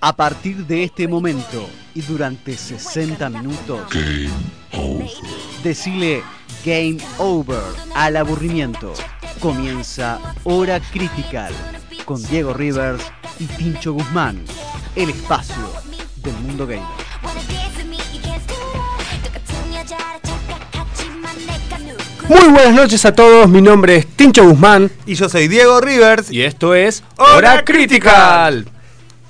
A partir de este momento y durante 60 minutos, decile Game Over al aburrimiento. Comienza Hora Critical con Diego Rivers y Tincho Guzmán, el espacio del mundo gamer. Muy buenas noches a todos, mi nombre es Tincho Guzmán Y yo soy Diego Rivers. y esto es Hora Critical.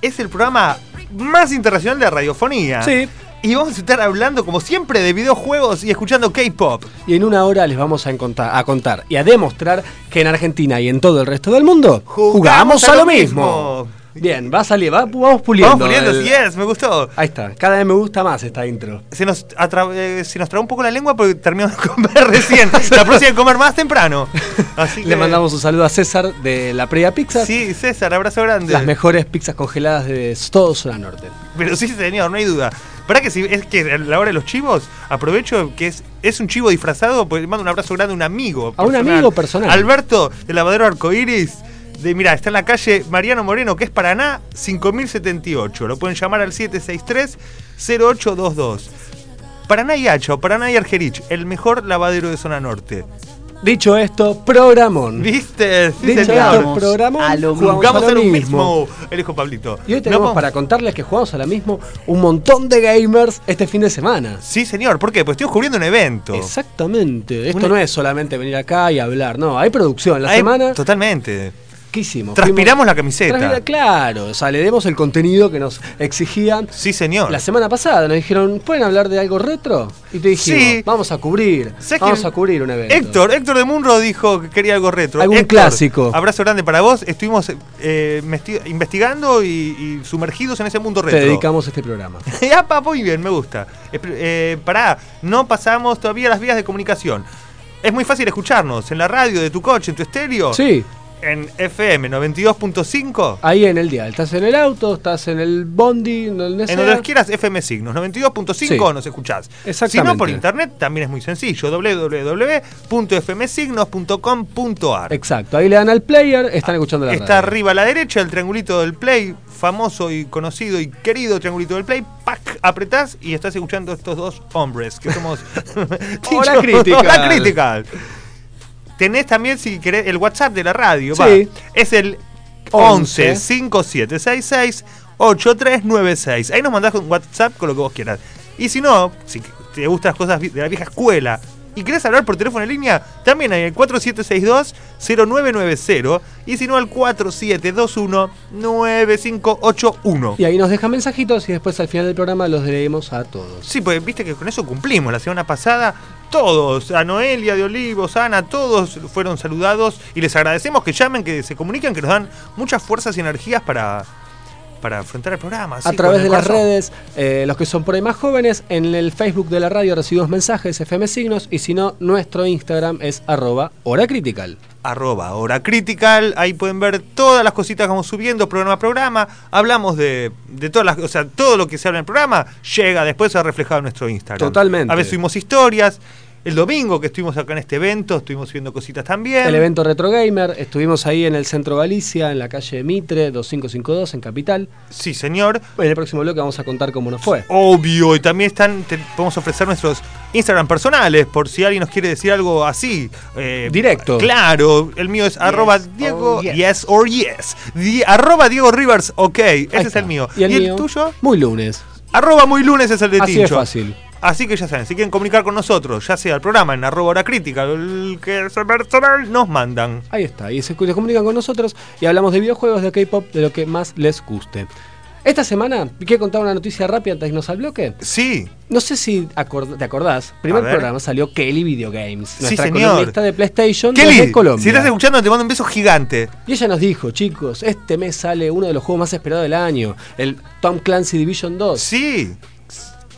Es el programa más internacional de radiofonía. Sí, Y vamos a estar hablando, como siempre, de videojuegos y escuchando K-pop. y en una hora les vamos a contar, a contar y a demostrar que en Argentina y en todo el resto del mundo jugamos, a lo mismo. Bien, va a salir, va- vamos puliendo. Vamos poniendo, el- yes, me gustó. Ahí está, cada vez me gusta más esta intro. Se nos, atra- eh, se nos un poco la lengua porque terminamos de comer recién. La próxima de comer más temprano. Así que, Le mandamos un saludo a César de la Previa Pizza. Sí, César, abrazo grande. Las mejores pizzas congeladas de todo Zona Norte. Pero sí, señor, no hay duda. Para que si es que a la hora de los chivos, aprovecho que es, es un chivo disfrazado, pues le mando un abrazo grande a un amigo. A un amigo personal. Alberto, de Lavadero Arcoiris. De, mirá, está en la calle Mariano Moreno, que es Paraná, 5078. Lo pueden llamar al 763-0822. Paraná y Hacha Paraná y Argerich, el mejor lavadero de zona norte. Dicho esto, programón. ¿Viste? Sí, Dicho señor. esto, programón. a lo jugamos Jugamos a en lo un mismo. mismo. El hijo Pablito. Y hoy tenemos para contarles que jugamos a la mismo un montón de gamers este fin de semana. Sí, señor. ¿Por qué? Pues estoy cubriendo un evento. Exactamente. Esto Una- no es solamente venir acá y hablar, no. Hay producción. La semana, Totalmente. ¿Qué hicimos? Transpiramos Fuimos- la camiseta. Transpira- claro, o sea, le demos el contenido que nos exigían. Sí, señor. La semana pasada nos dijeron, ¿pueden hablar de algo retro? Y te dijimos, Sí. vamos a cubrir, ¿Sabes vamos a cubrir un evento. Héctor, Héctor de Munro dijo que quería algo retro. Algún Héctor, clásico. Abrazo grande para vos. Estuvimos eh, investigando y, y sumergidos en ese mundo Te retro. dedicamos este programa. Apa, muy bien, me gusta. Eh, pará, no pasamos todavía las vías de comunicación. Es muy fácil escucharnos en la radio de tu coche, en tu estéreo. Sí, En FM 92.5. ahí en el día. Estás en el auto, estás en el bondi, en donde En sea. donde quieras, FM Signos 92.5 Sí. nos escuchás. Exactamente. Si no, por internet también es muy sencillo: www.fmsignos.com.ar. Exacto, ahí le dan al player, están escuchando la Está radio. arriba a la derecha el triangulito del play, famoso y conocido y querido triangulito del play. ¡Pac! Apretás y estás escuchando estos dos hombres que somos. Hora Critical. Hora Critical. Tenés también, si querés, el WhatsApp de la radio. va. Sí. Es el 11 11 5766 8396. Ahí nos mandás un WhatsApp con lo que vos quieras. Y si no, si te gustan las cosas de la vieja escuela y querés hablar por teléfono en línea, también hay el 4762-0990 y si no al 4721-9581. Y ahí nos dejan mensajitos y después al final del programa los leemos a todos. Sí, pues viste que con eso cumplimos. La semana pasada todos, a Noelia de Olivos, Ana, todos fueron saludados y les agradecemos que llamen, que se comuniquen, que nos dan muchas fuerzas y energías para, para afrontar el programa. a través de las redes, eh, los que son por ahí más jóvenes, en el Facebook de la radio recibimos mensajes FM Signos y si no, nuestro Instagram es arroba hora critical. arroba hora critical, ahí pueden ver todas las cositas que vamos subiendo programa a programa, hablamos de, de todas las, o sea, todo lo que se habla en el programa llega después a reflejado en nuestro Instagram. Totalmente. A veces subimos historias, el domingo que estuvimos acá en este evento, estuvimos subiendo cositas también. El evento Retro Gamer, estuvimos ahí en el centro Galicia, en la calle Mitre 2552 en Capital. Sí, señor. En el próximo bloque vamos a contar cómo nos fue. Obvio, y también están, te- podemos ofrecer nuestros Instagram personales por si alguien nos quiere decir algo así. eh, Directo. Claro, el mío es arroba Diego, or yes. yes or yes. Di- arroba Diego Rivers, ok, ese es el mío. ¿Y el mío? tuyo? Muy lunes. Arroba muy lunes es el de Así Tincho. es fácil. Así que ya saben, si quieren comunicar con nosotros, ya sea el programa en arroba hora crítica el que es personal, nos mandan. Ahí está, y se, se comunican con nosotros y hablamos de videojuegos, de K-pop, de lo que más les guste. Esta semana, quiero contar una noticia rápida antes de irnos al bloque. Sí, No sé si acord- te acordás, primer programa salió Kelly Video Games, Sí, nuestra señor. columnista de PlayStation Kelly, desde Colombia. si estás escuchando, te mando un beso gigante. Y ella nos dijo, chicos, este mes sale uno de los juegos más esperados del año, el Tom Clancy Division 2. Sí.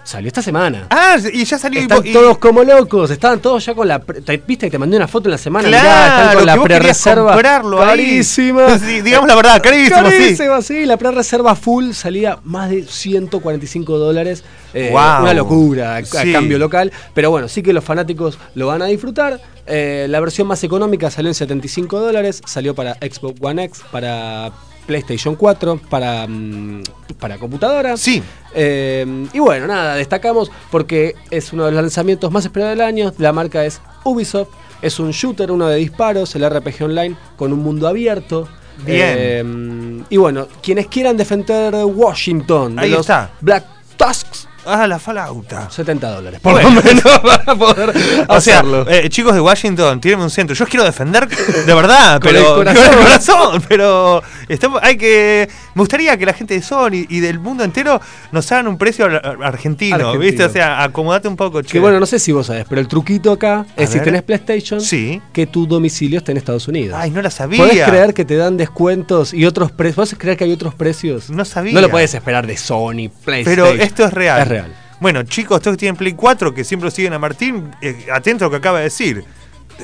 Salió esta semana. Ah, y ya salió. Están y- todos como locos, estaban todos ya con la... pre- te- ¿Viste que te mandé una foto en la semana? Claro, Mirá, están con la pre-reserva carísima. Sí, digamos la verdad. Carísima, sí. La pre-reserva full salía más de 145 dólares. eh, Guau. Una locura a, cambio local. Pero bueno, sí que los fanáticos lo van a disfrutar. Eh, la versión más económica salió en 75 dólares. Salió para Xbox One X, para PlayStation 4, para, mm, para computadora. Sí. Eh, y bueno, nada, destacamos porque es uno de los lanzamientos más esperados del año. La marca es Ubisoft. Es un shooter, uno de disparos, el RPG Online, con un mundo abierto. Bien. Eh, y bueno, quienes quieran defender Washington de Ahí los está. Black Tusks, Ah, la falauta. 70 dólares. Por Bueno. lo menos para poder O sea, eh, chicos de Washington, tírenme un centro. Yo os quiero defender de verdad, Con pero el con corazón. el corazón, pero estamos- hay que me gustaría que la gente de Sony y del mundo entero nos hagan un precio ar- ar- argentino, Argentino. ¿viste? O sea, acomodate un poco, che. Que bueno, no sé si vos sabés, pero el truquito acá es si tenés PlayStation, Sí. que tu domicilio está en Estados Unidos. Ay, no la sabía. ¿Podés creer que te dan descuentos y otros precios? ¿Podés creer que hay otros precios? No sabía. No lo puedes esperar de Sony, PlayStation. Pero esto es real. Es real. Bueno, chicos, todos que tienen Play 4, que siempre siguen a Martín, eh, atento a lo que acaba de decir.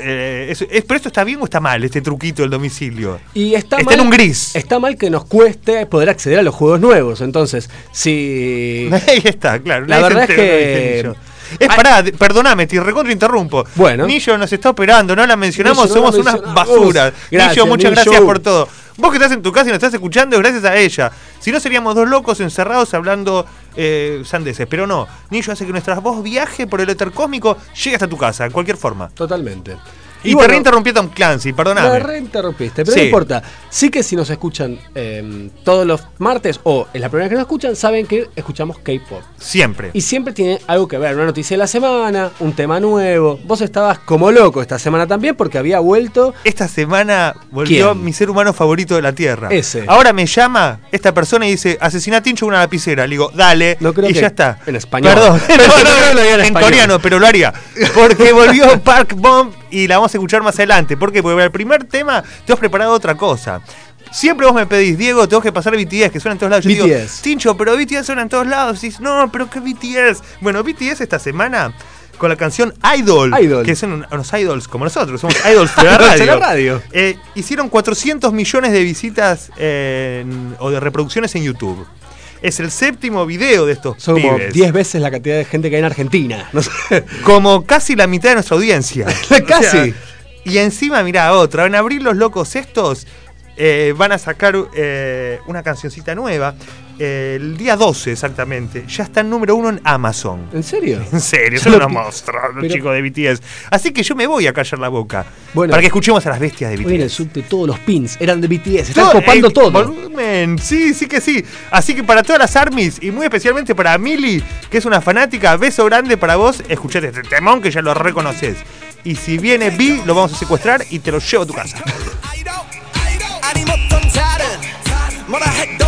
Eh, es- es- ¿Pero esto está bien o está mal, este truquito del domicilio? Y está, Está mal, en un gris. Está mal que nos cueste poder acceder a los juegos nuevos. Entonces, si. Ahí está, claro. La verdad es que-. Es pará, perdoname, te recontra interrumpo. Bueno. Nillo nos está operando, no la mencionamos, Nillo, no la somos unas basuras. Gracias, Nillo, muchas Nillo. gracias por todo. Vos que estás en tu casa y nos estás escuchando, es gracias a ella. Si no, seríamos dos locos encerrados hablando eh, sandeces. Pero no, Nillo hace que nuestra voz viaje por el éter cósmico, llegue hasta tu casa, en cualquier forma. Totalmente. Y, te reinterrumpí a Tom Clancy, Me perdoname. reinterrumpiste, pero Sí. no importa. Sí que si nos escuchan eh, todos los martes o es la primera vez que nos escuchan, saben que escuchamos K-pop. Siempre. Y siempre tiene algo que ver, una noticia de la semana, un tema nuevo. Vos estabas como loco esta semana también porque había vuelto. Esta semana volvió ¿Quién? mi ser humano favorito de la Tierra. Ese. Ahora me llama esta persona y dice, asesina a Tincho una lapicera. Le digo, dale. No creo y que ya está. en español. Perdón. No, no no, en en coreano, pero lo haría. Porque volvió Park Bomb y la vamos a escuchar más adelante. ¿Por qué? Porque para el primer tema te has preparado otra cosa. Siempre vos me pedís, Diego, tengo que pasar BTS, que suena en todos lados. Yo digo, BTS. Tincho, pero BTS suena en todos lados. Y dices, no, pero ¿qué BTS? Bueno, BTS esta semana con la canción Idol, Idol. que son unos idols como nosotros, somos idols de la radio. de la radio. Eh, hicieron 400 millones de visitas eh, en- o de reproducciones en YouTube. Es el séptimo video de estos Son como pibes. 10 veces la cantidad de gente que hay en Argentina. No sé. Como casi la mitad de nuestra audiencia. Casi. y encima, mirá, otra. En abril los locos estos eh, van a sacar eh, una cancioncita nueva. eh, el día 12 exactamente. Ya está en número uno en Amazon. ¿En serio? En serio, son unos monstruos los pero- chicos de BTS. Así que yo me voy a callar la boca. Bueno. para que escuchemos a las bestias de BTS. En el subte todos los pins eran de BTS. Están Todo- copando eh, todo. Volumen, sí, sí que sí. Así que para todas las armies y muy especialmente para Mili, que es una fanática, beso grande para vos. Escuchate este temón que ya lo reconoces. Y si viene B, lo vamos a secuestrar y te lo llevo a tu casa. 아니 못한 다른 뭐라 해도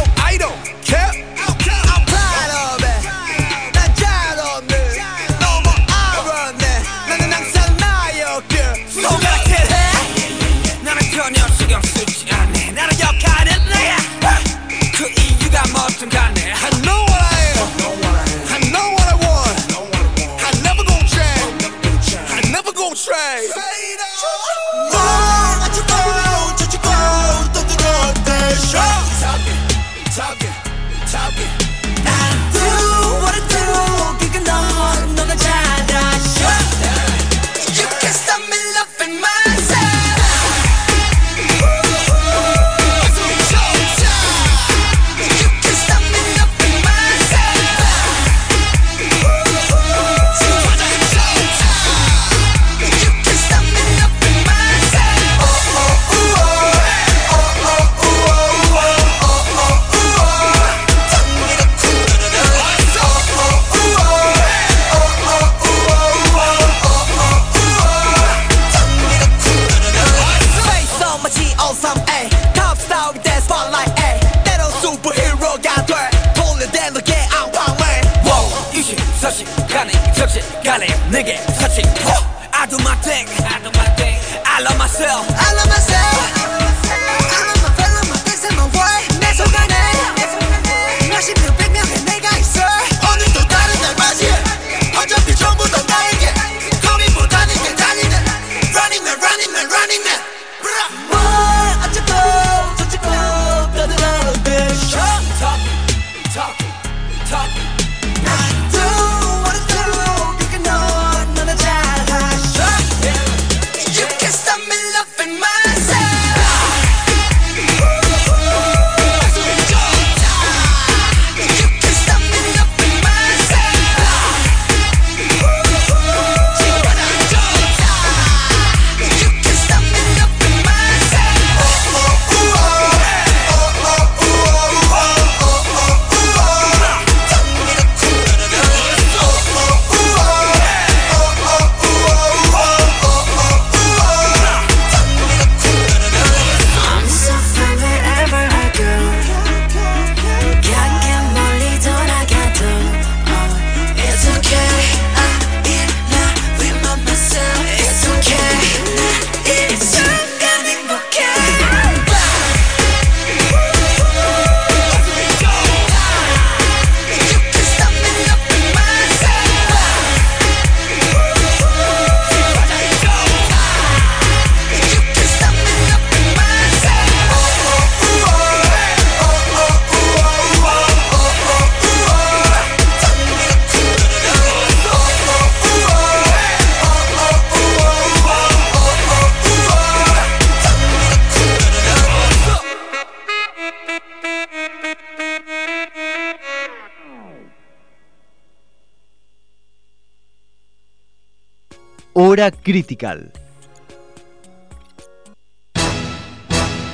Hora Critical.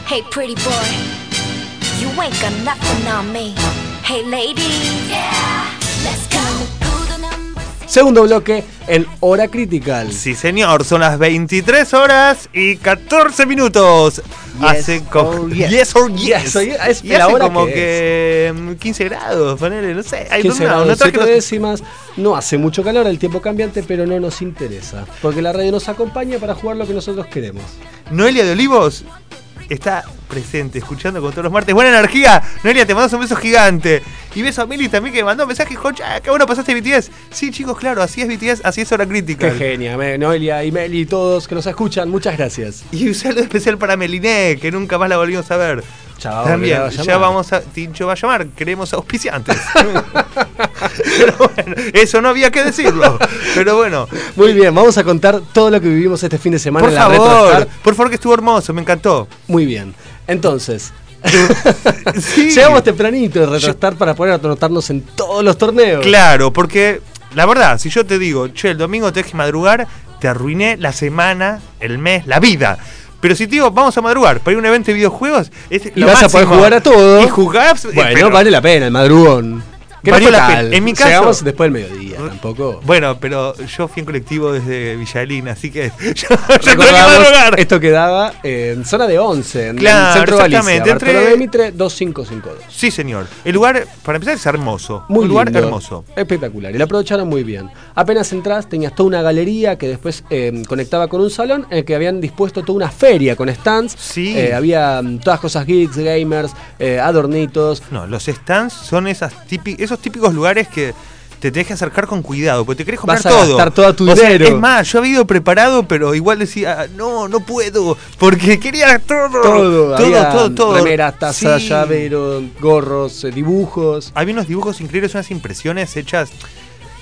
Hey, pretty boy, you ain't got nothing on me. Hey, lady, yeah. Segundo bloque en Hora Critical. Sí, señor, son las 23 horas y 14 minutos. Yes hace como, or yes. yes or yes. Es Y hace como que que, mm, 15 grados, ponele, no sé. Hay 15 no, grados, no traje décimas. No hace mucho calor, el tiempo cambiante, pero no nos interesa. Porque la radio nos acompaña para jugar lo que nosotros queremos. Noelia de Olivos está presente, escuchando con todos los martes. Buena energía. Noelia, te mandas un beso gigante. Y beso a Mili también que me mandó un mensaje. "Ya, qué bueno pasaste BTS. Sí, chicos, claro, así es BTS, así es hora crítica. Qué genia, Noelia y Meli y todos que nos escuchan, muchas gracias. Y un saludo especial para Meliné, que nunca más la volvimos a ver. Chao, También, me va a llamar. ya vamos a. Tincho va a llamar, queremos auspiciantes. Pero bueno, eso no había que decirlo. Pero bueno, Muy bien, vamos a contar todo lo que vivimos este fin de semana por en la favor, RetroStar. por favor, que estuvo hermoso, me encantó. Muy bien. Entonces, Sí. llegamos tempranito de RetroStar para poder anotarnos en todos los torneos. Claro, porque la verdad, si yo te digo, che, el domingo te que madrugar, te arruiné la semana, el mes, la vida. Pero si te digo, vamos a madrugar para ir a un evento de videojuegos, es Y lo vas a poder jugar a todo. Y eh, Bueno, pero- vale la pena, el madrugón. ¿Qué Valió nos la pena. En mi caso- Llegamos después del mediodía, tampoco. Bueno, pero yo fui en colectivo desde Villalín, así que yo, yo tengo que esto quedaba en zona de 11, en Claro, el centro de Galicia. exactamente, entre- Mitre 2552. Sí, señor. El lugar, para empezar, es hermoso. Muy un lugar lindo, hermoso. Espectacular. Y lo aprovecharon muy bien. Apenas entras, tenías toda una galería que después eh, conectaba con un salón en el que habían dispuesto toda una feria con stands. Sí. Eh, había mm, todas cosas geeks, gamers, eh, adornitos. No, los stands son esas típi- esos típicos lugares que te tenés que acercar con cuidado, porque te querés comprar Vas a todo. gastar todo tu O sea, es más, yo había ido preparado, pero igual decía, "Ah, no, no puedo, porque quería todo. Todo, todo, había todo, todo. Remeras, tazas, Sí. llaveros, gorros, eh, dibujos. Había unos dibujos increíbles, unas impresiones hechas,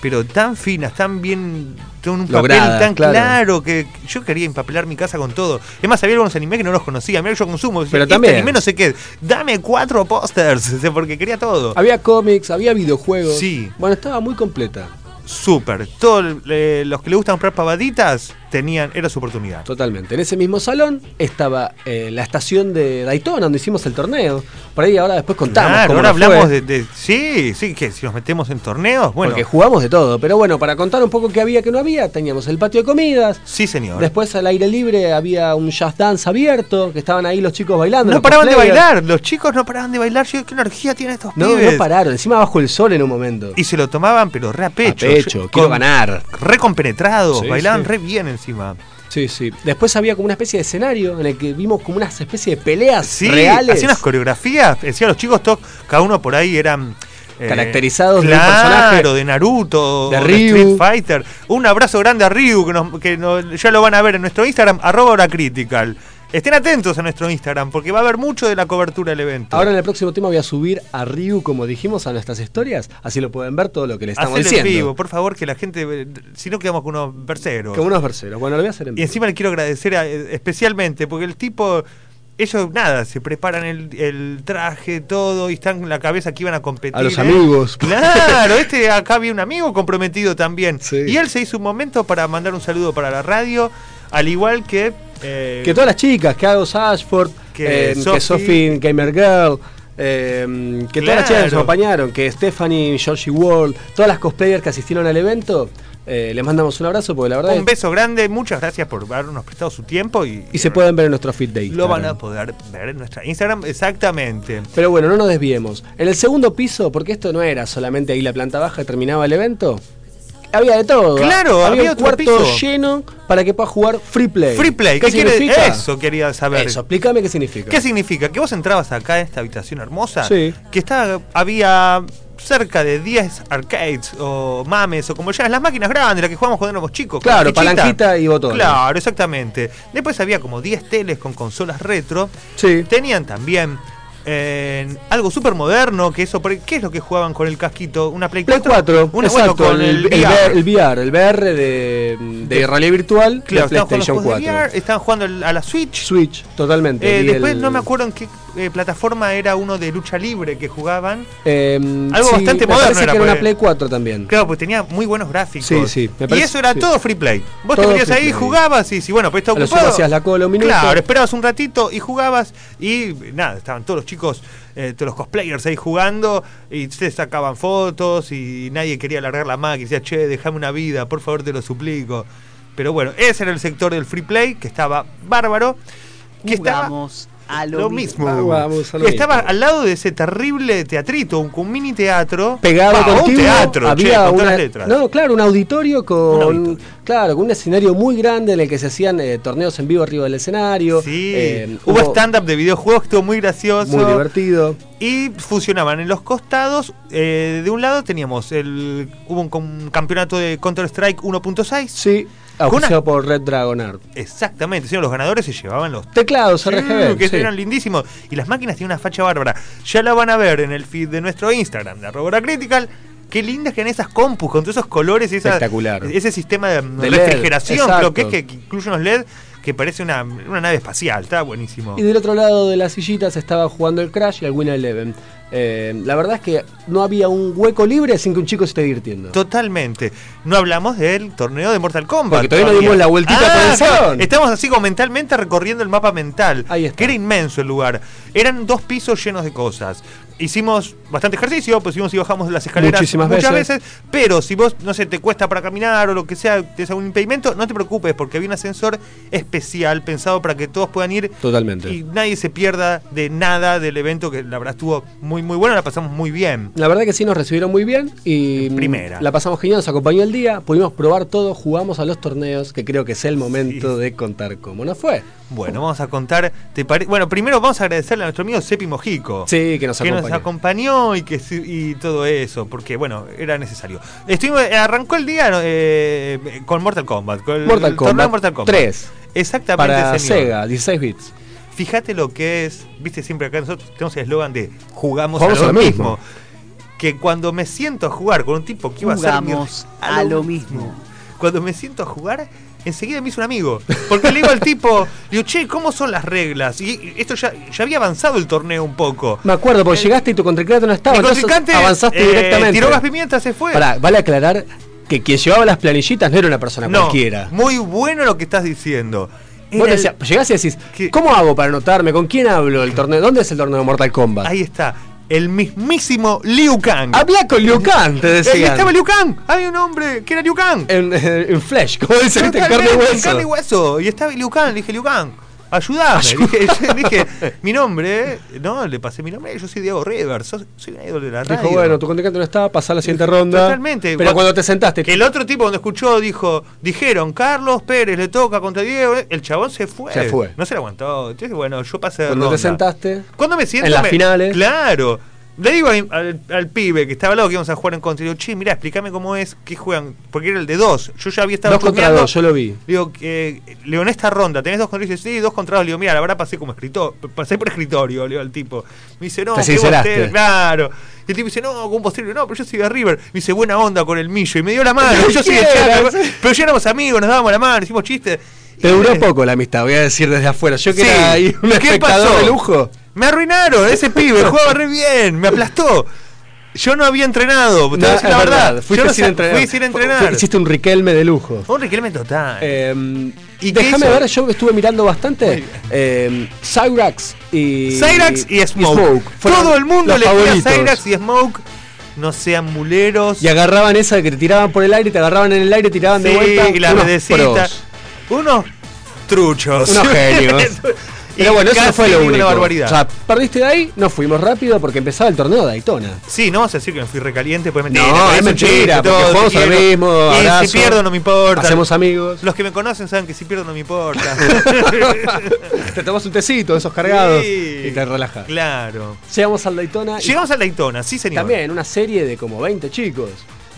pero tan finas, tan bien, con un papel tan claro. claro. que yo quería empapelar mi casa con todo. Es más, había algunos animes que no los conocía, mira yo consumo. decía, Pero este también- anime no sé qué, dame cuatro pósters, porque quería todo. Había cómics, había videojuegos. Sí. Bueno, estaba muy completa. Súper. Todos eh, los que le gustan comprar pavaditas tenían, era su oportunidad. Totalmente. En ese mismo salón estaba eh, la estación de Daytona, donde hicimos el torneo. Por ahí ahora después contamos. Claro, cómo ahora nos hablamos fue, de, de- Sí, sí, que si nos metemos en torneos, bueno. Porque jugamos de todo. Pero bueno, para contar un poco qué había, qué no había, teníamos el patio de comidas. Sí, señor. Después al aire libre había un jazz dance abierto, que estaban ahí los chicos bailando. no paraban de bailar, los chicos no paraban de bailar. Yo, ¿Qué energía tienen estos No, pibes? no pararon, encima bajo el sol en un momento. Y se lo tomaban, pero re a pecho. A pecho, Yo- quiero con- ganar. Re compenetrados, Sí, bailaban sí. re bien encima. Sí, sí. Después había como una especie de escenario en el que vimos como una especie de peleas Sí, reales. hacían unas coreografías. Decía los chicos, todos, cada uno por ahí eran. eh, Caracterizados de un claro, personaje. de Naruto, De Ryu. Street Fighter. Un abrazo grande a Ryu, que, nos- que nos- ya lo van a ver en nuestro Instagram, arroba hora critical. Estén atentos a nuestro Instagram, porque va a haber mucho de la cobertura del evento. Ahora en el próximo tema voy a subir a Ryu, como dijimos, a nuestras historias. Así lo pueden ver todo lo que le estamos Hacelo en diciendo. vivo, por favor, que la gente. Si no, quedamos con unos verseros. Como unos verseros. Bueno, lo voy a hacer en Y vivo. encima le quiero agradecer a- eh, especialmente porque el tipo, ellos nada, se preparan el, el traje, todo, y están en la cabeza que iban a competir. A los ¿eh? amigos. Claro, este acá había un amigo comprometido también. Sí. Y él se hizo un momento para mandar un saludo para la radio, al igual que. Eh, Que todas las chicas, que Agos Ashford, Que eh, que Sophie- Sophie Gamer Girl, eh, que todas las chicas que nos acompañaron, que Stephanie, Georgie World, todas las cosplayers que asistieron al evento, eh, les mandamos un abrazo porque la verdad un es- beso grande, muchas gracias por habernos prestado su tiempo y, y se pueden ver en nuestro feed de lo van a poder ver en nuestra Instagram, exactamente. Pero bueno, no nos desviemos. En el segundo piso, porque esto no era solamente ahí la planta baja terminaba el evento, había de todo. Claro, había un otro cuarto piso. lleno para que puedas jugar free play. Free play, ¿Qué, ¿qué, quiere significa? Eso quería saber. Eso, explícame qué significa. ¿Qué significa? Que vos entrabas acá en esta habitación hermosa, Sí. que está, había cerca de 10 arcades o mames o como llaman, las máquinas grandes, las que jugamos cuando éramos chicos. Claro, palanquita y botones. Claro, exactamente. Después había como 10 teles con consolas retro. Sí. Tenían también eh, algo súper moderno, que eso, ¿qué es lo que jugaban con el casquito? ¿Una Play 4? Play 4, Una, exacto, bueno, con el, el, VR. El VR, el VR de, de realidad virtual Claro, de PlayStation los juegos 4. de VR, estaban jugando a la Switch. Switch, totalmente. Eh, después el- no me acuerdo en qué eh, plataforma era uno de lucha libre que jugaban. Eh, Algo sí, bastante me moderno parece era, que era una porque- Play 4 también. Claro, pues tenía muy buenos gráficos. Sí, sí, me y eso era sí. todo free play. Vos Todo te free ahí, play. jugabas y si bueno, pues está ocupado. hacías la cola un minuto. Claro, esperabas un ratito y jugabas y nada, estaban todos los chicos, eh, todos los cosplayers ahí jugando y se sacaban fotos y nadie quería alargar la máquina y decía, che, déjame una vida, por favor te lo suplico. Pero bueno, ese era el sector del free play que estaba bárbaro. Que estaba Jugamos a lo, lo mismo. mismo. Vamos a lo Que estaba mismo. al lado de ese terrible teatrito, un, un mini teatro. Pegado Va, contigo, un teatro, había che, con todas una, las letras. no, claro, un auditorio con, Un auditorio. claro, con un escenario muy grande en el que se hacían eh, torneos en vivo arriba del escenario. Sí, eh, hubo stand-up de videojuegos que estuvo muy gracioso. muy divertido. Y funcionaban en los costados. eh, de un lado teníamos el. Hubo un, com- campeonato de Counter-Strike 1.6. Sí, auspiciado una- por Red Dragon Art. Exactamente, los ganadores se llevaban los Teclados RGB. que sí. eran lindísimos. Y las máquinas tienen una facha bárbara. Ya la van a ver en el feed de nuestro Instagram, de arroba critical. Qué lindas que eran esas compus con todos esos colores y esa- Espectacular. ese sistema de, De LED, refrigeración, creo que es que incluye unos LED que parece una, una nave espacial. Está buenísimo. Y del otro lado de las sillitas estaba jugando el Crash y el Win Eleven. Eh, la verdad es que no había un hueco libre sin que un chico se esté divirtiendo. Totalmente. No hablamos del torneo de Mortal Kombat. Porque todavía no dimos la vueltita por el claro. salón. Estamos así como mentalmente recorriendo el mapa mental. Ahí está. Que era inmenso el lugar. Eran dos pisos llenos de cosas. Hicimos bastante ejercicio, pues subimos y bajamos las escaleras Muchísimas muchas veces. veces. Pero si vos, no sé, te cuesta para caminar o lo que sea, tienes algún impedimento, no te preocupes, porque había un ascensor especial pensado para que todos puedan ir Totalmente. y nadie se pierda de nada del evento, que la verdad estuvo muy, muy bueno, la pasamos muy bien. La verdad que sí nos recibieron muy bien y Primera. la pasamos genial, nos acompañó el día, pudimos probar todo, jugamos a los torneos, que creo que es el momento de contar cómo nos fue. Bueno, vamos a contar. ¿te pare- Bueno, primero vamos a agradecerle a nuestro amigo Sepi Mojico. Sí, que nos que nos acompañó. acompañó y que y todo eso, porque bueno, era necesario. Estuvimos, eh, arrancó el día eh, con Mortal Kombat, con el Mortal torneo Kombat, Mortal Kombat. 3. Exactamente, Para señor. Sega, 16 bits. Fíjate lo que es, viste siempre acá nosotros tenemos el eslogan de jugamos, Jugamos a lo a lo mismo. mismo. Que cuando me siento a jugar con un tipo que iba a ser mi- Jugamos a lo mismo. Cuando me siento a jugar, enseguida me hizo un amigo. Porque le digo al tipo, digo, che, ¿cómo son las reglas? Y esto ya, ya había avanzado el torneo un poco. Me acuerdo, porque llegaste y tu contrincante no estaba, Mi entonces contrincante avanzaste eh, directamente. tiró gas pimienta, se fue. Pará, vale aclarar que quien llevaba las planillitas no era una persona no, cualquiera. muy bueno lo que estás diciendo. Vos el- decías, llegás y decís, ¿Qué? ¿cómo hago para anotarme? ¿Con quién hablo el torneo? ¿Dónde es el torneo de Mortal Kombat? Ahí está, el mismísimo Liu Kang. Habla con Liu Kang, te Ahí decían. estaba Liu Kang. Había un hombre que era Liu Kang. En, en Flash, como en carne y hueso. carne y hueso. Y estaba Liu Kang. Le dije, Liu Kang, ayudame. Dije, dije, mi nombre, no, le pasé mi nombre. Yo soy Diego Rivers. Soy, soy un ídolo de la radio. Dijo, bueno, tu contrincante no estaba, pasá a la siguiente ronda. Totalmente. Pero Cuando- cuando te sentaste, Que el otro tipo cuando escuchó dijo, dijeron, Carlos Pérez le toca contra Diego. El chabón se fue. Se fue. No se lo aguantó. Entonces, bueno, yo pasé de cuando te ronda. sentaste, Cuando me siento. En las me- finales. Claro. Le digo al, al- al pibe que estaba al lado que íbamos a jugar en contra. Le digo, che, mirá, explícame cómo es que juegan. Porque era el de dos. Yo ya había estado dos contra dos, yo lo vi. Le Digo, que Leo, en esta ronda, ¿tenés dos contra dos? Dice, sí, dos contra dos. Le digo, mira, la verdad pasé como escritor, pasé por escritorio, le digo al tipo. Me dice, no, qué bostero, claro. Y el tipo dice, no, con un posterior, no, pero yo soy de River. Me dice, buena onda con el millo. Y me dio la mano. yo soy de. Chaco. Pero ya éramos amigos, nos dábamos la mano, hicimos chistes. Te duró poco la amistad, voy a decir desde afuera. Yo que Sí. era ahí un ¿Qué espectador pasó? de lujo. Me arruinaron, ese pibe jugaba re bien, me aplastó. Yo no había entrenado, te voy a decir la verdad. verdad, fuiste Yo no sin entrenar. Fui sin entrenar. hiciste un Riquelme de lujo. Un Riquelme total. Eh, ¿Y qué déjame ver, yo estuve mirando bastante. Eh, Cyrax y. Cyrax y Smoke. Todo el mundo le decía favoritos. Cyrax y Smoke. No sean muleros. Y agarraban esa que te tiraban por el aire, te agarraban en el aire, tiraban de vuelta. y la unos. Unos truchos. Unos genios. Pero bueno, eso no fue lo una único. barbaridad. O sea, perdiste de ahí, nos fuimos rápido porque empezaba el torneo de Daytona. Sí, no vamos a decir que me fui recaliente, pues No, mentira. es un mentira, porque todo, jugamos al mismo, abrazo, si pierdo no me importa. Hacemos amigos. Los que me conocen saben que si pierdo no me importa. te tomas un tecito, esos cargados Sí. y te relajas. Claro. Llegamos al Daytona y Llegamos a Daytona, sí señor. también una serie de como 20 chicos.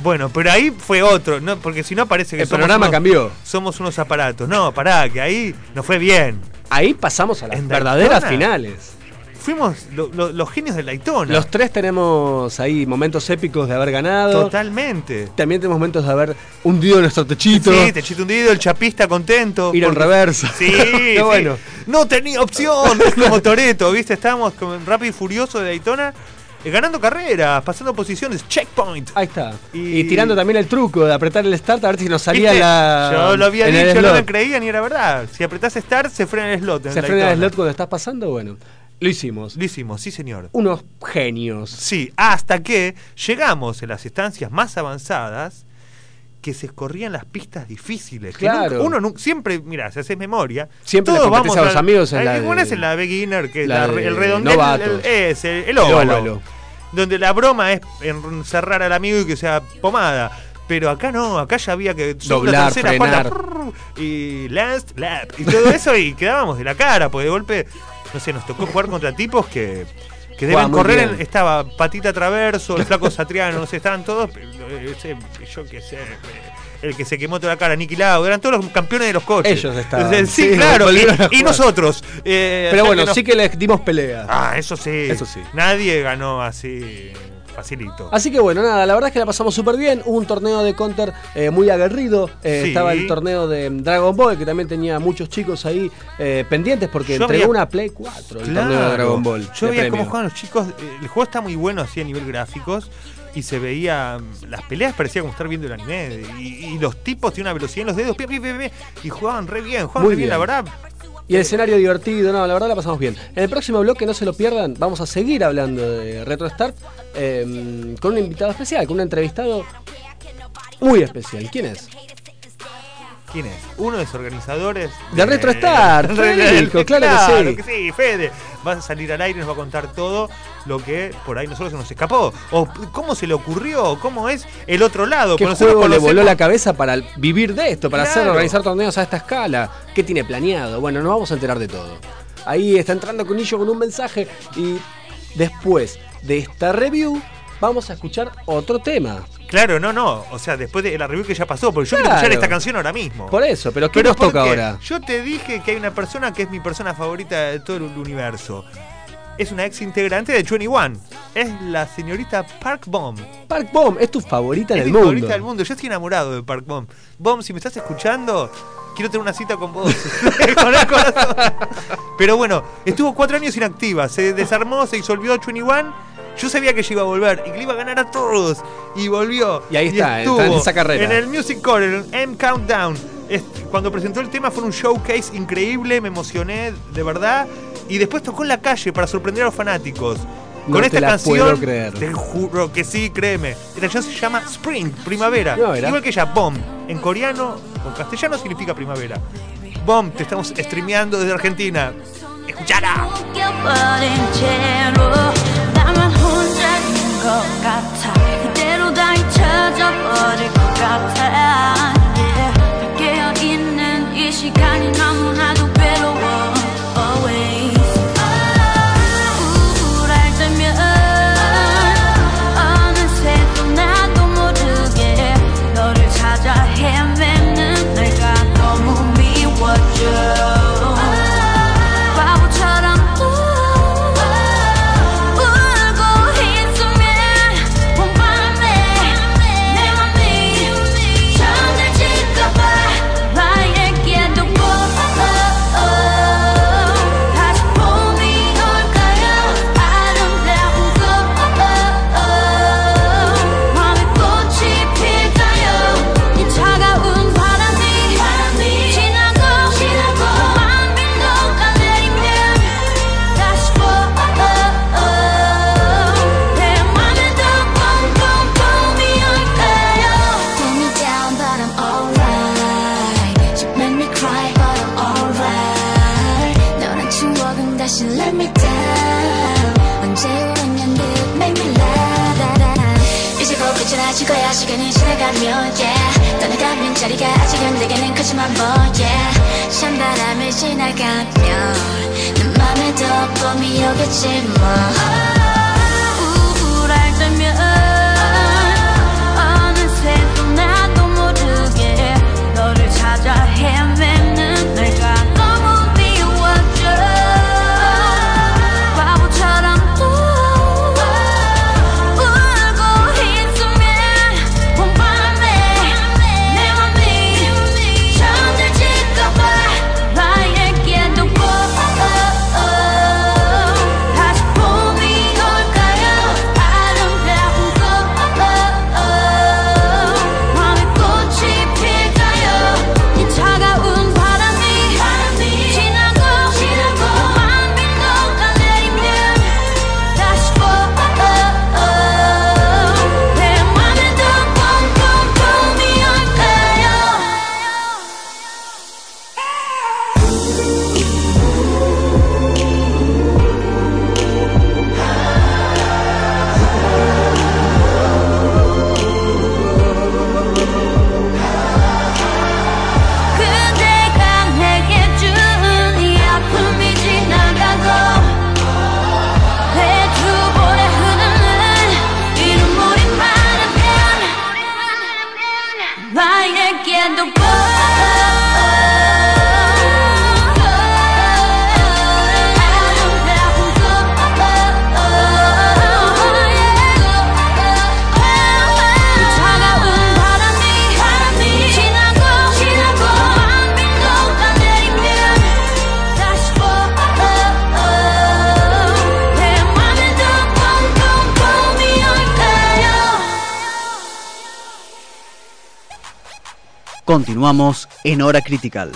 Bueno, pero ahí fue otro, ¿no? porque si no parece que El somos panorama unos- cambió. Somos unos aparatos. No, pará, que ahí no fue bien. Ahí pasamos a las En verdaderas Daytona. finales. fuimos lo- lo- los genios de Daytona. Los tres tenemos ahí momentos épicos de haber ganado. Totalmente. También tenemos momentos de haber hundido nuestro techito. Sí, te chito hundido, el chapista contento. Ir en porque- reversa. Sí, Qué sí. bueno. No tenía opción, es como Toreto, ¿viste? Estábamos con Rápido y Furioso de Daytona, ganando carreras, pasando posiciones, checkpoint. Ahí está. Y- Y... tirando también el truco de apretar el start a ver si nos salía ¿Viste? la. Yo lo había dicho, no me slot. creían y era verdad. Si apretás Start, se frena el slot. Se frena el slot cuando estás pasando, bueno. Lo hicimos. Lo hicimos, sí señor. Unos genios. Sí, hasta que llegamos en las estancias más avanzadas que se escorrían las pistas difíciles. Claro. nunca- uno siempre, mira, si haces memoria. Siempre todos vamos de los amigos Ay, la ¿Cuál de- es la beginner? Que es la la- de el redondel. el- es el, el El óvalo. Donde la broma es encerrar al amigo y que sea pomada. Pero acá no, acá ya había que Doblar, tercera, frenar. cuarta, y last lap y todo eso y quedábamos de la cara, porque de golpe, no sé, nos tocó jugar contra tipos que, que deben correr, en- estaba Patita Traverso, el flaco Satriano, no sé, estaban todos, eh, ese, yo qué sé, eh, el que se quemó toda la cara, Niki Lauda, eran todos los campeones de los coches. Ellos estaban. Eh, Sí, Sí, claro, y, nosotros. eh, Pero bueno, que sí que les dimos pelea. Ah, eso sí. Eso sí. Nadie ganó así facilito. Así que bueno, nada, la verdad es que la pasamos súper bien. Hubo un torneo de Counter eh, muy aguerrido. Eh, Sí. Estaba el torneo de Dragon Ball, que también tenía muchos chicos ahí eh, pendientes porque Yo entregó una Play 4 el torneo de Dragon Ball. Yo veía cómo juegan los chicos. El juego está muy bueno así a nivel gráficos. Y se veía. mm, Las peleas parecía como estar viendo el anime. Y, y los tipos tienen una velocidad en los dedos. y jugaban re bien. Jugaban Muy re bien, la verdad. Y el escenario divertido, no, la verdad la pasamos bien. En el próximo bloque, no se lo pierdan, vamos a seguir hablando de Retro Start eh, con un invitado especial, con un entrevistado muy especial. ¿Quién es? ¿Quién es? Uno de los organizadores. De Retro Star, Federico, claro que sí. sí, Fede. Va a salir al aire y nos va a contar todo lo que por ahí nosotros se nos escapó. O cómo se le ocurrió, cómo es el otro lado. ¿Qué nosotros juego le voló la cabeza para vivir de esto, para hacer Claro. organizar torneos a esta escala? ¿Qué tiene planeado? Bueno, nos vamos a enterar de todo. Ahí está entrando Conillo con un mensaje y después de esta review vamos a escuchar otro tema. Claro, no, no. O sea, después de la review que ya pasó, porque yo quiero Claro. escuchar esta canción ahora mismo. Por eso, pero ¿qué Pero nos ¿por toca ahora? Yo te dije que hay una persona que es mi persona favorita de todo el universo. Es una ex integrante de 21. Es la señorita Park Bomb. Park Bomb es tu favorita en es el mi mundo. favorita del mundo. Yo estoy enamorado de Park Bomb. Bomb, si me estás escuchando, quiero tener una cita con vos. con el corazón. Pero bueno, estuvo cuatro años inactiva. Se desarmó, se disolvió 21. Yo sabía que ella iba a volver y que le iba a ganar a todos. Y volvió. Y ahí está, estuvo está en esa carrera. En el Music Core, en el M Countdown. Cuando presentó el tema fue un showcase increíble, me emocioné de verdad. Y después tocó en la calle para sorprender a los fanáticos. No Con te esta la canción, puedo creer. te juro que sí, créeme. Esta canción se llama Spring, primavera. Igual que ella, Bomb. En coreano o en castellano significa primavera. Bomb, te estamos streameando desde Argentina. Escuchala. 것 같아 그대로 다 잊혀져버릴 것 같아 yeah. 깨어있는 이 시간이 너무나 Continuamos en Hora Critical.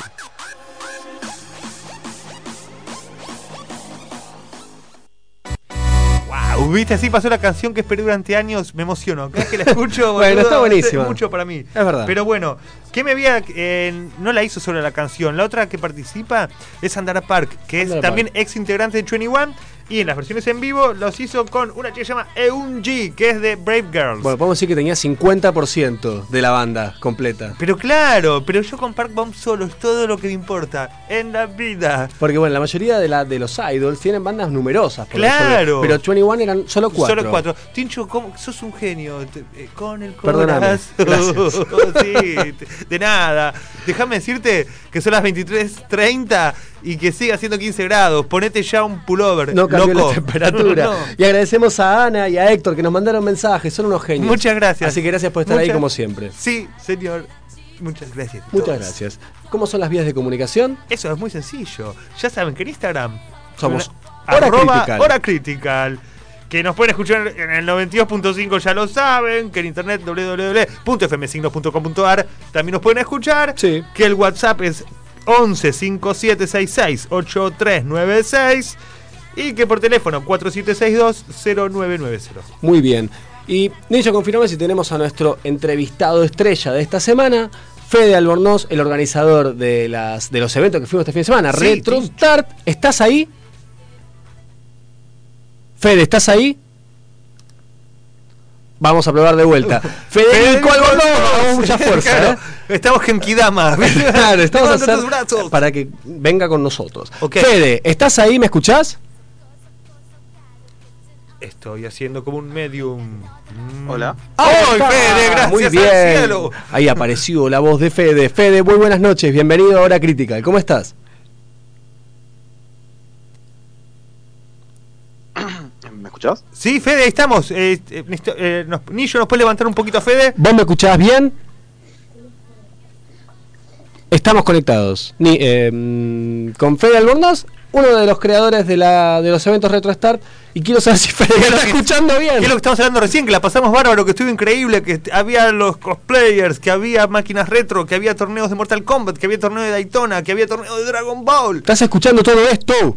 Wow, viste, así pasó la canción que esperé durante años, me emociono. Cada vez que la escucho, Bueno, boludo, está buenísima. es mucho para mí. Es verdad. Pero bueno, ¿qué me había. eh, no la hizo solo la canción, la otra que participa es Andara Park, que es también ex integrante de 21. Y en las versiones en vivo los hizo con una chica que se llama Eunji, que es de Brave Girls. Bueno, podemos decir que tenía 50% de la banda completa. Pero claro, pero yo con Park Bomb solo es todo lo que me importa en la vida. Porque bueno, la mayoría de, la, de los idols tienen bandas numerosas. por Claro. ejemplo, Pero 21 eran solo cuatro. Solo cuatro. Tincho, ¿cómo? sos un genio. Te- eh, con el Perdóname. corazón. sí, te- de nada. Déjame decirte que son las 23.30 y que sigue haciendo 15 grados. Ponete ya un pullover. No cambió loco. la temperatura. No. Y agradecemos a Ana y a Héctor que nos mandaron mensajes, son unos genios. Muchas gracias. Así que gracias por estar ahí como siempre. Sí, señor. Muchas gracias. Muchas todos. gracias. ¿Cómo son las vías de comunicación? Eso es muy sencillo. Ya saben que en Instagram Somos Hora arroba Critical. Hora Critical. Que nos pueden escuchar en el 92.5, ya lo saben. Que en internet www.fmsignos.com.ar también nos pueden escuchar. Sí. Que el WhatsApp es 11 5766 8396. Y que por teléfono 4762 0990. Muy bien. Y Nicho, confirmame si tenemos a nuestro entrevistado estrella de esta semana, Fede Albornoz, el organizador de, las, de los eventos que fuimos este fin de semana. Sí, Retro. Start, ¿estás ahí? Fede, ¿estás ahí? Vamos a probar de vuelta. Federico Albornoz, mucha fuerza, Claro, ¿eh? Estamos en Kidama. Claro, estamos a hacer brazos. para que venga con nosotros. Ok. Fede, ¿estás ahí? ¿Me escuchás? Estoy haciendo como un medium. Mm. Hola. ¡Ay. Fede! Gracias Muy al bien. cielo. Ahí apareció la voz de Fede. Fede, muy buenas noches. Bienvenido a Hora Crítica. ¿Cómo estás? ¿Me escuchás? Sí, Fede, ahí estamos. Eh, eh, eh, nos- Nillo, ¿nos puede levantar un poquito a Fede? ¿Vos me escuchás bien? Estamos conectados. Ni- eh, con Fede Albornoz, uno de los creadores de, la, de los eventos RetroStart. Y quiero saber si Fede está escuchando bien. Que es lo que estamos hablando recién, que la pasamos bárbaro, que estuvo increíble, que había los cosplayers, que había máquinas retro, que había torneos de Mortal Kombat, que había torneo de Daytona, que había torneo de Dragon Ball. ¿Estás escuchando todo esto?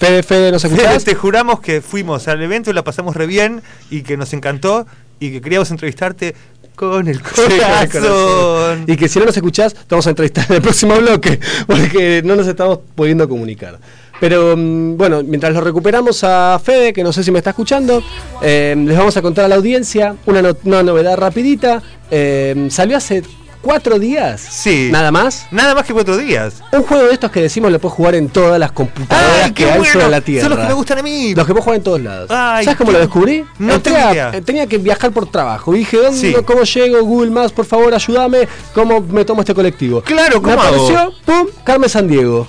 Fede, Fede, ¿nos escuchás? te juramos que fuimos al evento y la pasamos re bien y que nos encantó y que queríamos entrevistarte con el Sí, con el corazón. Y que si no nos escuchás, te vamos a entrevistar en el próximo bloque, porque no nos estamos pudiendo comunicar. Pero mm, bueno, mientras lo recuperamos a Fede, que no sé si me está escuchando, eh, les vamos a contar a la audiencia una, no- una novedad rapidita. Eh, salió hace cuatro días. Sí. Nada más. Nada más que cuatro días. Un juego de estos que decimos lo puedes jugar en todas las computadoras ¡Ay, que hay bueno! sobre la Tierra. Son los que me gustan a mí. Los que puedes jugar en todos lados. Ay, ¿Sabes cómo lo descubrí? No Entré idea. tenía que viajar por trabajo. Y dije, ¿dónde, Sí. ¿cómo llego? Google Maps, por favor, ayúdame. ¿Cómo me tomo este colectivo? Claro, Me ¿cómo hago? apareció, pum, Carmen Sandiego.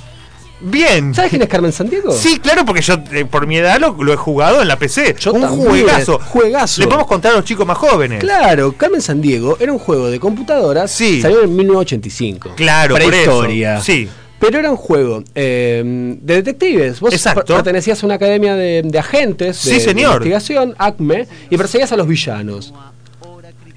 Bien. ¿Sabes quién es Carmen Sandiego? Sí, claro, porque yo eh, por mi edad lo, lo he jugado en la PC. Yo un también, juegazo. juegazo. Le podemos contar a los chicos más jóvenes. Claro, Carmen Sandiego era un juego de computadoras. Sí. Salió en 1985. Claro, por eso. Sí. Pero era un juego eh, de detectives. Vos Exacto. per- pertenecías a una academia de, de agentes de, Sí, señor. de investigación, ACME, y perseguías a los villanos.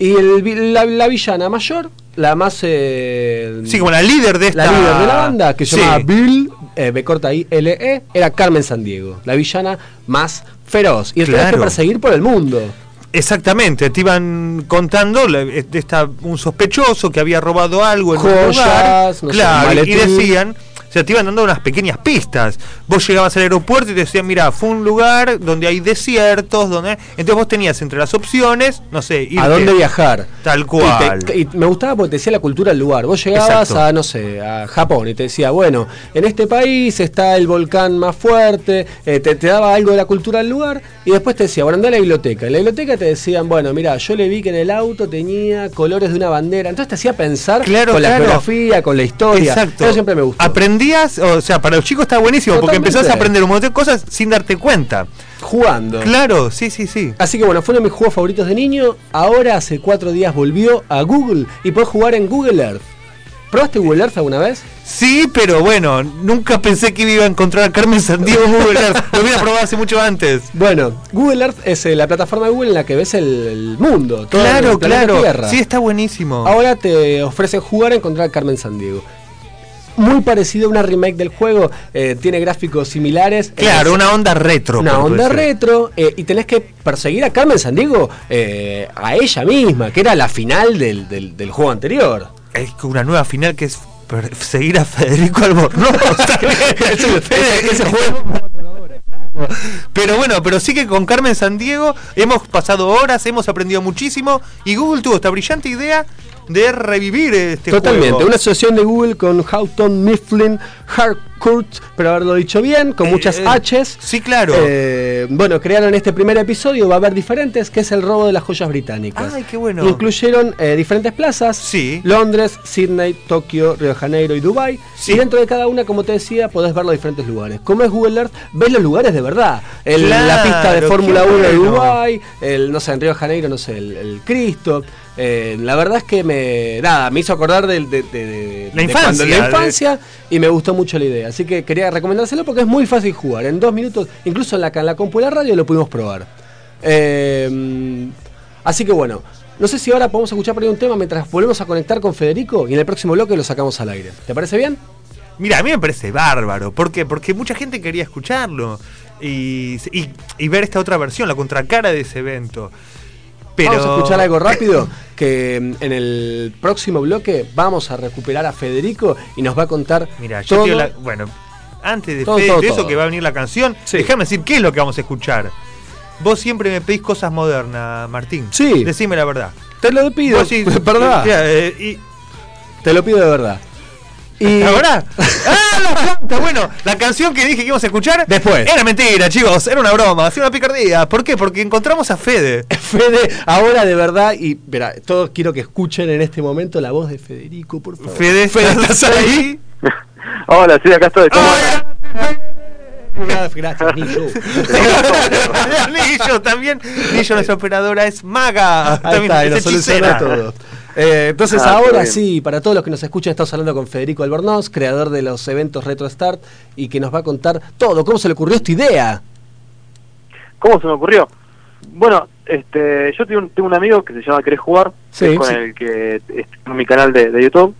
Y el la, la villana mayor, la más. eh, Sí, como la líder de esta. la líder de la banda, que se Sí. llamaba Bill, eh, B corta I L E, era Carmen Sandiego, la villana más feroz. Y la tenías que Claro. perseguir por el mundo. Exactamente, te iban contando de esta, un sospechoso que había robado algo en un Joyas, lugar. no sé, claro, y decían, sea, te iban dando unas pequeñas pistas. Vos llegabas al aeropuerto y te decían, mira, fue un lugar donde hay desiertos, donde entonces vos tenías entre las opciones, no sé, irte ¿A dónde viajar? Tal cual. Y, te- y me gustaba porque te decía la cultura del lugar. Vos llegabas Exacto. a, no sé, a Japón y te decía, bueno, en este país está el volcán más fuerte, eh, te, te daba algo de la cultura del lugar y después te decía, bueno, anda a la biblioteca. En la biblioteca te decían, bueno, mira, yo le vi que en el auto tenía colores de una bandera. Entonces te hacía pensar Claro, con la geografía, con la historia. Exacto. Eso siempre me gustó. O sea, para los chicos está buenísimo porque empezás a aprender un montón de cosas sin darte cuenta. Jugando. Claro, sí, sí, sí. Así que bueno, fue uno de mis juegos favoritos de niño. Ahora hace cuatro días volvió a Google y podés jugar en Google Earth. ¿Probaste Google Earth alguna vez? Sí, pero bueno, nunca pensé que iba a encontrar a Carmen Sandiego en Google Earth. Lo hubiera probado hace mucho antes. Bueno, Google Earth es eh, la plataforma de Google en la que ves el, el mundo. todo Claro, el claro. Tierra. Sí, está buenísimo. Ahora te ofrecen jugar a encontrar a Carmen Sandiego. Muy parecido a una remake del juego, eh, tiene gráficos similares. Claro, una onda retro. una onda decir. retro eh, y tenés que perseguir a Carmen Sandiego eh, a ella misma, que era la final del, del- del juego anterior. Es que una nueva final que es per- seguir a Federico Albornoz. Ese juego. Pero bueno, pero sí que con Carmen Sandiego hemos pasado horas, hemos aprendido muchísimo y Google tuvo esta brillante idea de revivir este Totalmente, juego. una asociación de Google con Houghton Mifflin Harcourt, pero haberlo dicho bien, con Eh, muchas eh, H's. Sí, claro. Eh, bueno, crearon este primer episodio, va a haber diferentes, que es el robo de las joyas británicas. Ay, qué bueno. Incluyeron eh, diferentes plazas, Sí. Londres, Sydney, Tokio, Río de Janeiro y Dubai. Sí. Y dentro de cada una, como te decía, podés ver los diferentes lugares. Como es Google Earth, ves los lugares de verdad. El- la pista de Fórmula 1 de. Dubai, el, no sé, en Río de Janeiro, no sé, el, el Cristo. Eh, la verdad es que me, nada, me hizo acordar de, de- de- La infancia, cuando- la infancia y me gustó mucho la idea. Así que quería recomendárselo porque es muy fácil jugar. En dos minutos, incluso en la, en la compu de la radio lo pudimos probar. Eh, así que bueno, no sé si ahora podemos escuchar por ahí un tema mientras volvemos a conectar con Federico y en el próximo bloque lo sacamos al aire. ¿Te parece bien? Mira, a mí me parece bárbaro. ¿Por qué? Porque mucha gente quería escucharlo y, y- y ver esta otra versión, la contracara de ese evento. Pero... Vamos a escuchar algo rápido, que mm, en el próximo bloque vamos a recuperar a Federico y nos va a contar Mira, yo todo. la- bueno, antes de, Todo, Fede, todo, de eso que va a venir la canción, Sí. déjame decir qué es lo que vamos a escuchar. Vos siempre me pedís cosas modernas, Martín. Sí. Decime la verdad. Te lo pido, Vos sí- perdón, Mira, eh, y, te lo pido de verdad. Y ¿Ahora? ¡Ah, la canta! Bueno, la canción que dije que íbamos a escuchar. Después. Era mentira, chicos. Era una broma. Fue una picardía. ¿Por qué? Porque encontramos a Fede. Fede, ahora de verdad, y verá, todos quiero que escuchen en este momento la voz de Federico, por favor. Fede, ¿estás ahí? Hola, sí, acá estoy. ¿Cómo ¡Hola! Gracias, gracias, Nico. Lillo también. Lillo, nuestra operadora, es maga. Ahí También está, y es nos soluciona hechicera. todo. Eh, entonces Ah, ahora sí, para todos los que nos escuchan, estamos hablando con Federico Albornoz, creador de los eventos Retro Start, y que nos va a contar todo, cómo se le ocurrió esta idea. ¿Cómo se me ocurrió? Bueno, este, yo tengo un, tengo un amigo que se llama Querés Jugar, Sí, que es con sí. el que es en mi canal de, de YouTube.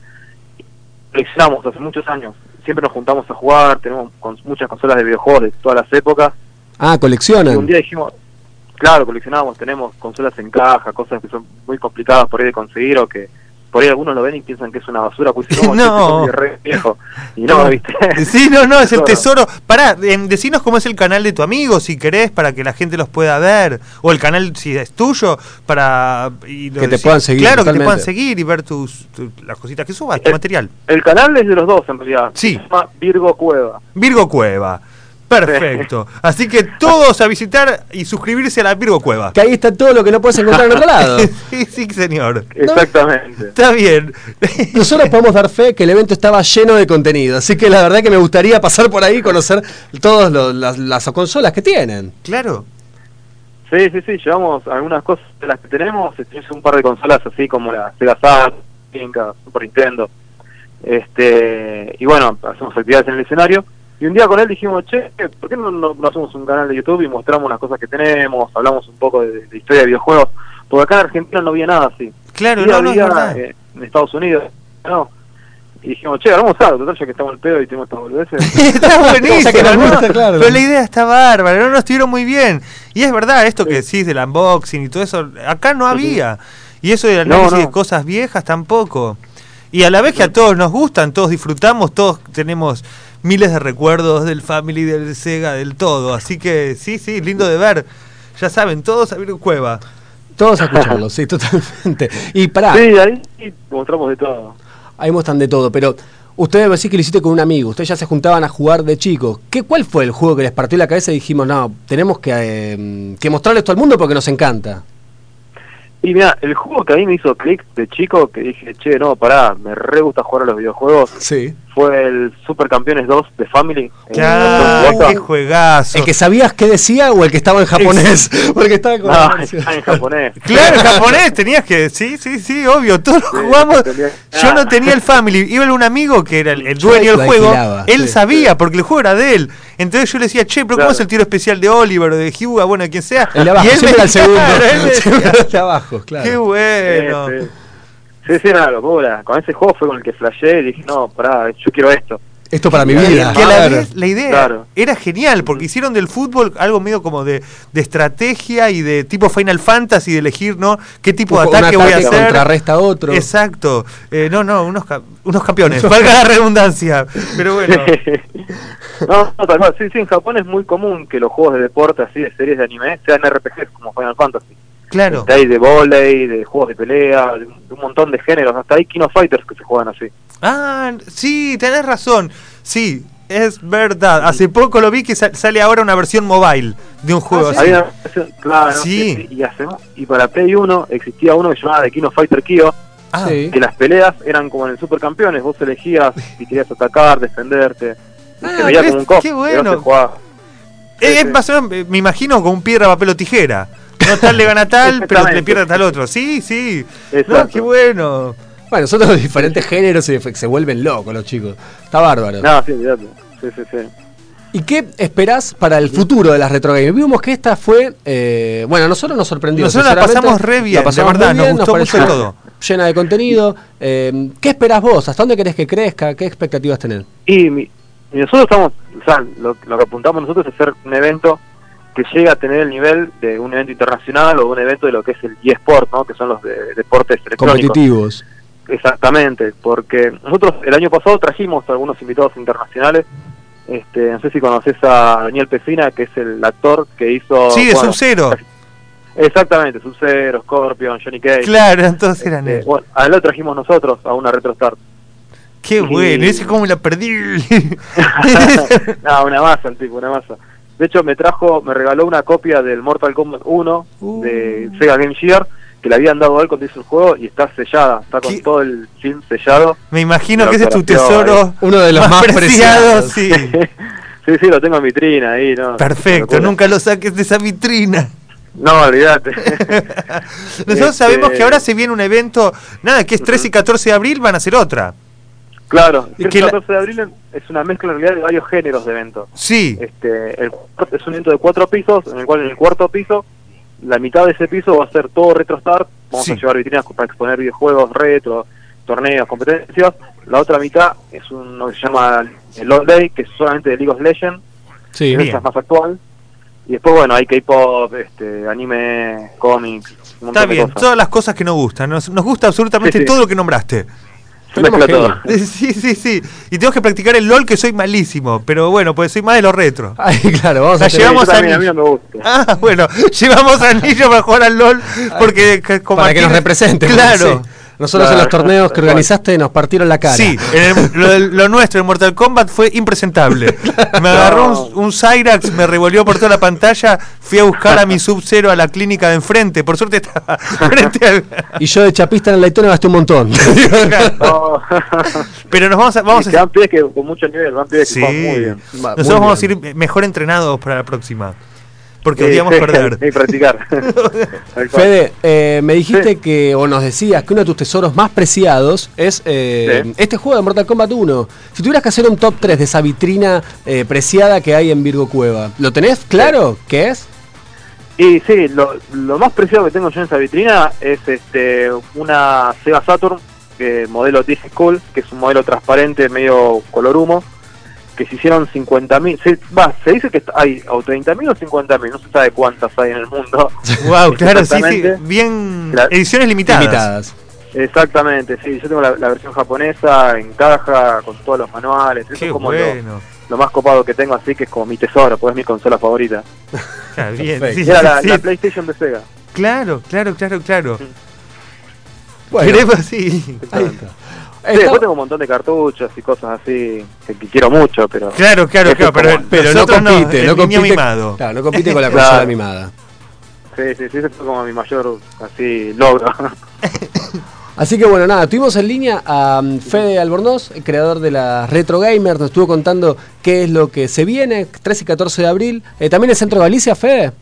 Coleccionamos hace muchos años. Siempre nos juntamos a jugar, tenemos con- muchas consolas de videojuegos de todas las épocas. Ah, Y coleccionan. un día dijimos, claro, coleccionamos, tenemos consolas en caja, cosas que son muy complicadas por ahí de conseguir o que por ahí algunos lo ven y piensan que es una basura, pues no, No. este es re viejo. Y no, ¿viste? Sí, no, no, es el Tesoro. Pará, em, decinos cómo es el canal de tu amigo, si querés, para que la gente los pueda ver. O el canal, si es tuyo, para... y lo Que te puedan seguir, Claro, que te puedan seguir y ver tus, tu- las cositas que subas, tu Eh, material. El canal es de los dos en realidad. Sí. Se llama Virgo Cueva. Virgo Cueva. Perfecto. Así que todos a visitar y suscribirse a la Virgo Cueva. Que ahí está todo lo que no puedes encontrar en otro lado. sí, sí, señor. Exactamente. Está bien. Nosotros podemos dar fe que el evento estaba lleno de contenido, así que la verdad que me gustaría pasar por ahí y conocer todas las, las consolas que tienen. claro. Sí, sí, sí, llevamos algunas cosas de las que tenemos, este, es un par de consolas así como la Sega Saturn, Super Nintendo. Este, y bueno, hacemos actividades en el escenario. Y un día con él dijimos, che, ¿por qué no, no- no hacemos un canal de YouTube y mostramos las cosas que tenemos, hablamos un poco de, de historia de videojuegos? Porque acá en Argentina no había nada así. Claro, no, no, es había, eh, en Estados Unidos, no. Y dijimos, che, hagamos algo, total, ya que estamos al pedo y tenemos estas boludeces. está buenísimo, O sea que nos ¿no? gusta, claro. pero la idea está bárbara, no nos estuvieron muy bien. Y es verdad, esto que decís del unboxing y todo eso, acá no había. Y eso del No, análisis no. de cosas viejas tampoco. Y a la vez que a todos nos gustan, todos disfrutamos, todos tenemos miles de recuerdos del Family, del Sega, del todo. Así que sí, sí, lindo de ver. Ya saben, todos a Virgo Cueva. Todos a escucharlo, sí, totalmente. Y pará, Sí, ahí mostramos de todo. ahí muestran de todo, pero ustedes me decís que lo hiciste con un amigo, ustedes ya se juntaban a jugar de chicos. ¿Qué, ¿Cuál fue el juego que les partió la cabeza y dijimos, no, tenemos que, eh, que mostrarle esto al mundo porque nos encanta? Y mira, el juego que a mí me hizo clic de chico, que dije, che, no, pará, me re gusta jugar a los videojuegos, Sí. fue el Super Campeones 2 de Family. en Claro, qué juegazo. ¿El que sabías qué decía o el que estaba en japonés? Porque estaba con No, está en japonés. Claro, en japonés tenías que. Sí, sí, sí, obvio. Todos Sí, jugamos. tenía- Yo no tenía el Family. Iba un amigo que era el, el dueño del juego. Él sí. sabía, porque el juego era de él. Entonces yo le decía, che, pero ¿cómo es el tiro especial de Oliver o de Hyuga? Bueno, de quien sea. El de abajo, y él siempre me el segundo. claro, él me decía, Siempre el de abajo, claro. Qué bueno. Sí, sí. Sí, una locura. Con ese juego fue con el que flashé y dije, no, pará, yo quiero esto. Esto para mi vida. que a la, vez la idea Claro. era genial porque hicieron del fútbol algo medio como de, de estrategia y de tipo Final Fantasy de elegir no qué tipo de Un ataque, voy a hacer contrarresta a otro. exacto Eh, no no unos unos campeones valga la redundancia pero bueno no, no, tal cual. Sí, sí, en Japón es muy común que los juegos de deporte, así, de series de anime, sean RPGs como Final Fantasy. Claro Este, hay de volei, de juegos de pelea, de un, de un montón de géneros. Hasta hay Kino Fighters que se juegan así. ah sí tenés razón sí es verdad hace poco lo vi que sa- sale ahora una versión mobile de un juego así una versión- claro, Sí. y, hace- y para Play 1 existía uno que se llamaba de Kino Fighter Kyo, Ah, Sí. que las peleas eran como en el Supercampeones, vos elegías si querías atacar, defenderte. Y Ah, se veía qué- como un cop, qué bueno. se jugaba. Es, Sí, es sí. más o menos, eh, me imagino con piedra, papel o tijera. No tal le gana a tal, pero le pierde tal otro. Sí, sí. No, qué bueno. Bueno, son los diferentes géneros y se vuelven locos los chicos. Está bárbaro. No, sí, olvidate. Sí, sí, sí. ¿Y qué esperás para el futuro de las retro games? Vimos que esta fue, eh, bueno, nosotros nos sorprendió. Nosotros la pasamos re bien, La pasamos de verdad, muy nos bien, gustó mucho todo. Llena de contenido. Eh, ¿Qué esperás vos? ¿Hasta dónde querés que crezca? ¿Qué expectativas tenés? Y, mi- y nosotros estamos, o sea, lo, lo que apuntamos nosotros es hacer un evento que llegue a tener el nivel de un evento internacional o un evento de lo que es el eSport, ¿no? que son los de, deportes electrónicos. Competitivos. Exactamente, porque nosotros el año pasado trajimos a algunos invitados internacionales. Este, no sé si conoces a Daniel Pesina, que es el actor que hizo. Sí, de bueno, Sub-Zero. Exactamente, Sub-Zero, Scorpion, Johnny Cage. Claro, entonces eran Este, él. bueno, a él lo trajimos nosotros a una RetroStart. Qué bueno, ese cómo la perdí. no, una masa el tipo, una masa. De hecho, me trajo, me regaló una copia del Mortal Kombat 1 Uh. de Sega Game Gear, que le habían dado a él cuando hizo el juego y está sellada, está con ¿Qué? todo el film sellado. Me imagino que ese es tu tesoro Uno de los más preciado. preciados. Sí. sí, sí, lo tengo en vitrina ahí, ¿no? Perfecto, nunca lo saques de esa vitrina. No, olvídate. Nosotros Este- sabemos que ahora se viene un evento, nada, que es 13 y 14 de abril, van a hacer otra. Claro, el que la- 14 de abril es una mezcla en realidad de varios géneros de eventos. Sí, Este, el, es un evento de cuatro pisos, en el cual en el cuarto piso, la mitad de ese piso va a ser todo RetroStart, vamos Sí. a llevar vitrinas para exponer videojuegos retro, torneos, competencias. La otra mitad es uno que se llama el All Day, que es solamente de League of Legends, Sí, esa es más actual. Y después, bueno, hay K-pop, este, anime, cómics, un está de bien, cosas. todas las cosas que nos gustan. Nos, nos gusta absolutamente Sí, sí. todo lo que nombraste. Tenemos. Sí, sí, sí. Y tengo que practicar el LOL, que soy malísimo. Pero bueno, pues soy más de los retro. Ay, claro, vamos a llevamos Yo también, a a mí no me gusta. Ah, bueno, llevamos a Anillo para jugar al LOL porque para que nos represente. Claro. sí. Nosotros en los torneos que organizaste nos partieron la cara. Sí, en el- lo, lo nuestro en Mortal Kombat fue impresentable. Me agarró un, un Cyrax, me revolvió por toda la pantalla, fui a buscar a mi Sub-Zero a la clínica de enfrente. Por suerte estaba frente al... Y yo de chapista en el Daytona gasté un montón. No. Pero nos vamos a... Vamos a que con mucho nivel, van pibes sí. que muy bien. Nosotros muy vamos bien. a ir mejor entrenados para la próxima. Porque Sí, odiamos sí, perder. Hay que practicar. Fede, eh, me dijiste Sí. que, o nos decías que uno de tus tesoros más preciados es eh, Sí. este juego de Mortal Kombat 1. Si tuvieras que hacer un top 3 de esa vitrina eh, preciada que hay en Virgo Cueva, ¿lo tenés claro? ¿Qué es? Y sí, lo, lo más preciado que tengo yo en esa vitrina es este una Sega Saturn, que modelo Digi School, que es un modelo transparente, medio color humo, que se hicieron 50.000, se, va, se dice que hay o 30.000 o 50.000, no se sabe cuántas hay en el mundo. Wow, claro, sí, sí. Bien. Claro. Ediciones limitadas. Limitadas. Exactamente, sí, yo tengo la, la versión japonesa en caja, con todos los manuales, eso es como lo, bueno. lo más copado que tengo, así que es como mi tesoro, pues es mi consola favorita. Está bien. Sí, Era la, sí. la PlayStation de Sega. Claro, claro, claro, claro. Bueno, Queremos, sí. ahí está. Sí, Está- después tengo un montón de cartuchos y cosas así que, que quiero mucho, pero Claro, claro, claro, pero, como- pero no compite, el no compite, mimado. claro, no compite con la Claro. consola mimada. Sí, sí, sí, ese fue como mi mayor así logro. Así que bueno, nada, tuvimos en línea a um, Fede Albornoz, el creador de la Retro Gamer, nos estuvo contando qué es lo que se viene, 13 y 14 de abril. Eh, ¿También en Centro Galicia, Fede?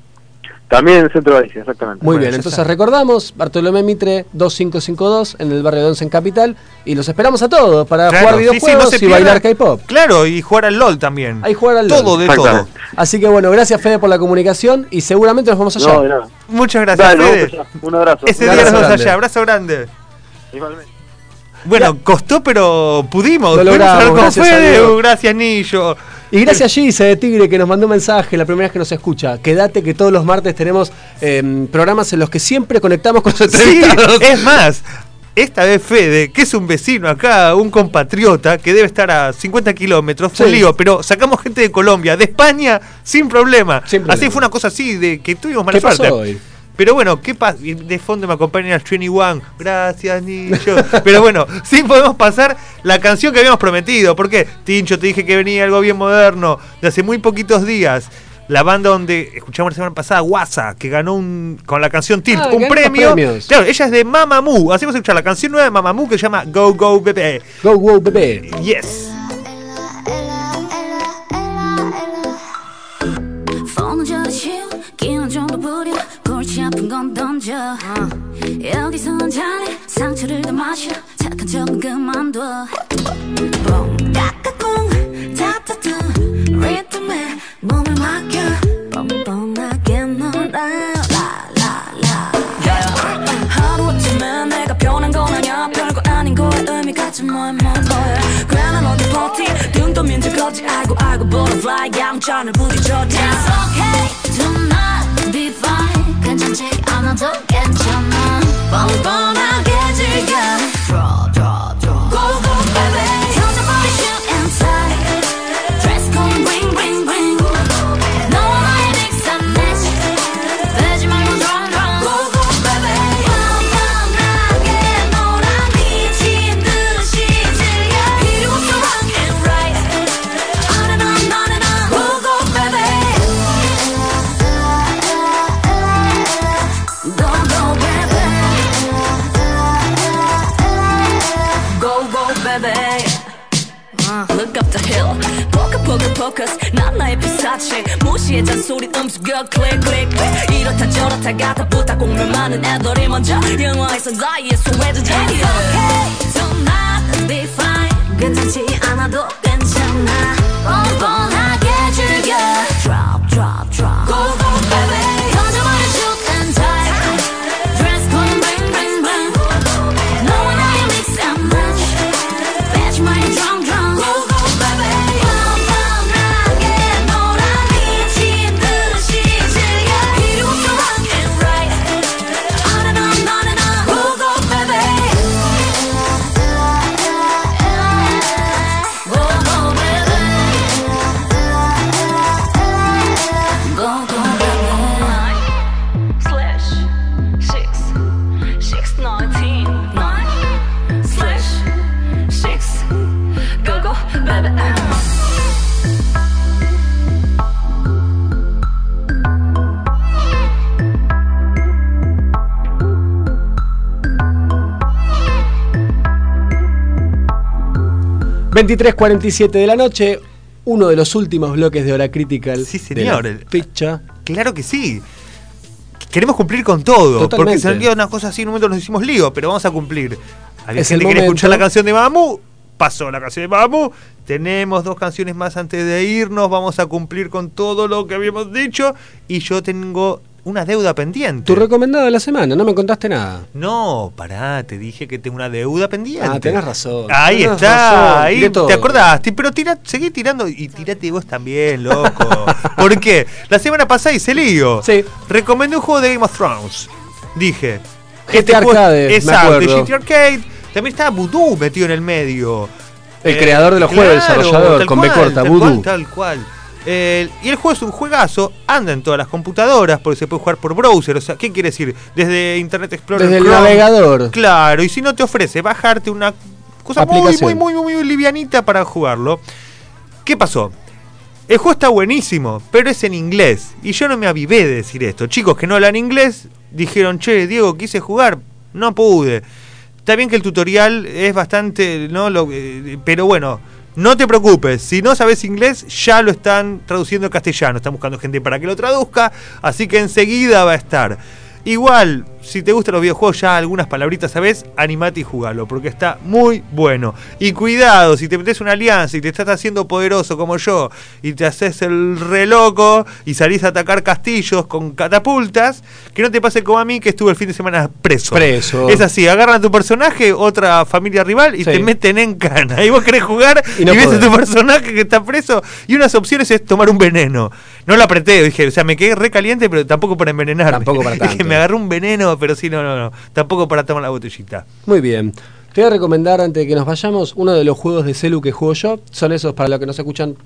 También en el centro de Galicia, exactamente. Muy Bueno, bien, entonces recordamos, Bartolomé Mitre 2552 en el barrio de Once en Capital y los esperamos a todos para Claro, jugar sí, sí, no videojuegos y bailar K-pop. Claro, y jugar al LOL también. Ahí jugar al LOL. Todo, de todo. Así que bueno, gracias Fede por la comunicación y seguramente nos vemos allá. No, de nada. Muchas gracias, Dale, Fede. vamos. Un abrazo. Ese Un día nos vemos grande. allá. Abrazo grande. Igualmente. Bueno, costó, pero pudimos. Lo logramos, con gracias Fede. Gracias, Nillo. Y gracias Gise de Tigre que nos mandó un mensaje la primera vez que nos escucha. Quédate que todos los martes tenemos eh, programas en los que siempre conectamos con los Sí, es más, esta vez Fede, que es un vecino acá, un compatriota, que debe estar a 50 kilómetros, fue Sí. lío, pero sacamos gente de Colombia, de España, sin problema. Sin problema. Así fue una cosa así, de que tuvimos mala ¿Qué pasó suerte. hoy? Pero bueno, ¿qué pasa? De fondo me acompaña el 21. Gracias, Nicho. Pero bueno, sí podemos pasar la canción que habíamos prometido. Porque, Tincho, te dije que venía algo bien moderno, de hace muy poquitos días. La banda donde escuchamos la semana pasada, Guasa, que ganó un, con la canción Tilt Ah, un premio. Claro, ella es de Mamamoo. Hacemos escuchar la canción nueva de Mamamoo que se llama Go Go Bebé. Go, go, bebé. Yes. 골치 아픈 건 던져. 여기선 잘해. 상처를 더 마셔. 착한 척은 그만둬. 뽕 까까꿍 타타타 리듬에 몸을 맡겨 뻔뻔하게 놀아. 라라라. 하루 아침에 내가 변한 건 아냐 별거 아닌 거에 의미 같지 뭐해 뭐 뭐해 괜한 어디 버티. 등 떠민 적 없지. 알고 알고 butterfly. 양천을 부딪혀. It's okay. To not be fine 않아도 괜찮아. 뻔뻔하게 즐겨 포커스 난 나의 피사체. 무시해 잔소리 음수겨 클릭 클릭 이렇다 저렇다 가다 부탁 공면 많은 애들이 먼저 영화에서 나의 소외주자 It's 23.47 de la noche, uno de los últimos bloques de Hora Critical. Sí, de señor. la Fecha. Claro que sí. Queremos cumplir con todo. Porque Totalmente. se nos queda una cosa así, en un momento nos hicimos lío, pero vamos a cumplir. Que quería momento. escuchar la canción de Mamu. Pasó la canción de Mamu. Tenemos dos canciones más antes de irnos. Vamos a cumplir con todo lo que habíamos dicho. Y yo tengo una deuda pendiente. Tu recomendado de la semana, no me contaste nada. No, pará, te dije que tengo una deuda pendiente. Ah, tenés razón. Ahí Tenés está, razón, ahí te acordaste, pero tira, seguí tirando y tirate vos también, loco. ¿Por qué? La semana pasada hice lío. Sí. Recomendé un juego de Game of Thrones. Dije. GT Arcade, me Exacto. GT Arcade. También estaba Voodoo metido en el medio. El creador de los juegos, el desarrollador, con B cual, corta, tal Voodoo. cual, Tal cual. Eh, y el juego es un juegazo, anda en todas las computadoras, porque se puede jugar por browser. O sea, ¿qué quiere decir? Desde Internet Explorer. Desde el navegador. Claro, y si no te ofrece bajarte una cosa muy, muy, muy, muy livianita para jugarlo. ¿Qué pasó? El juego está buenísimo, pero es en inglés. Y yo no me avivé de decir esto. Chicos que no hablan inglés dijeron, che, Diego, quise jugar, no pude. Está bien que el tutorial es bastante, ¿no? Lo, eh, pero bueno, no te preocupes. Si no sabes inglés, ya lo están traduciendo al castellano. Están buscando gente para que lo traduzca. Así que enseguida va a estar. Igual, si te gustan los videojuegos, ya algunas palabritas sabes, animate y jugalo, porque está muy bueno. Y cuidado, si te metes una alianza y te estás haciendo poderoso como yo, y te haces el re loco y salís a atacar castillos con catapultas, que no te pase como a mí que estuve el fin de semana preso. Preso. Es así, agarran a tu personaje, otra familia rival, y Sí. te meten en cana. Y vos querés jugar Y y, ves a tu personaje que está preso, y unas opciones es tomar un veneno. No lo apreté, dije, o sea, me quedé re caliente, pero tampoco para envenenarme. Tampoco para tanto. me agarré un veneno, pero sí, no, no, no. Tampoco para tomar la botellita. Muy bien. Te voy a recomendar antes de que nos vayamos uno de los juegos de celu que juego yo. Son esos para los que nos escuchan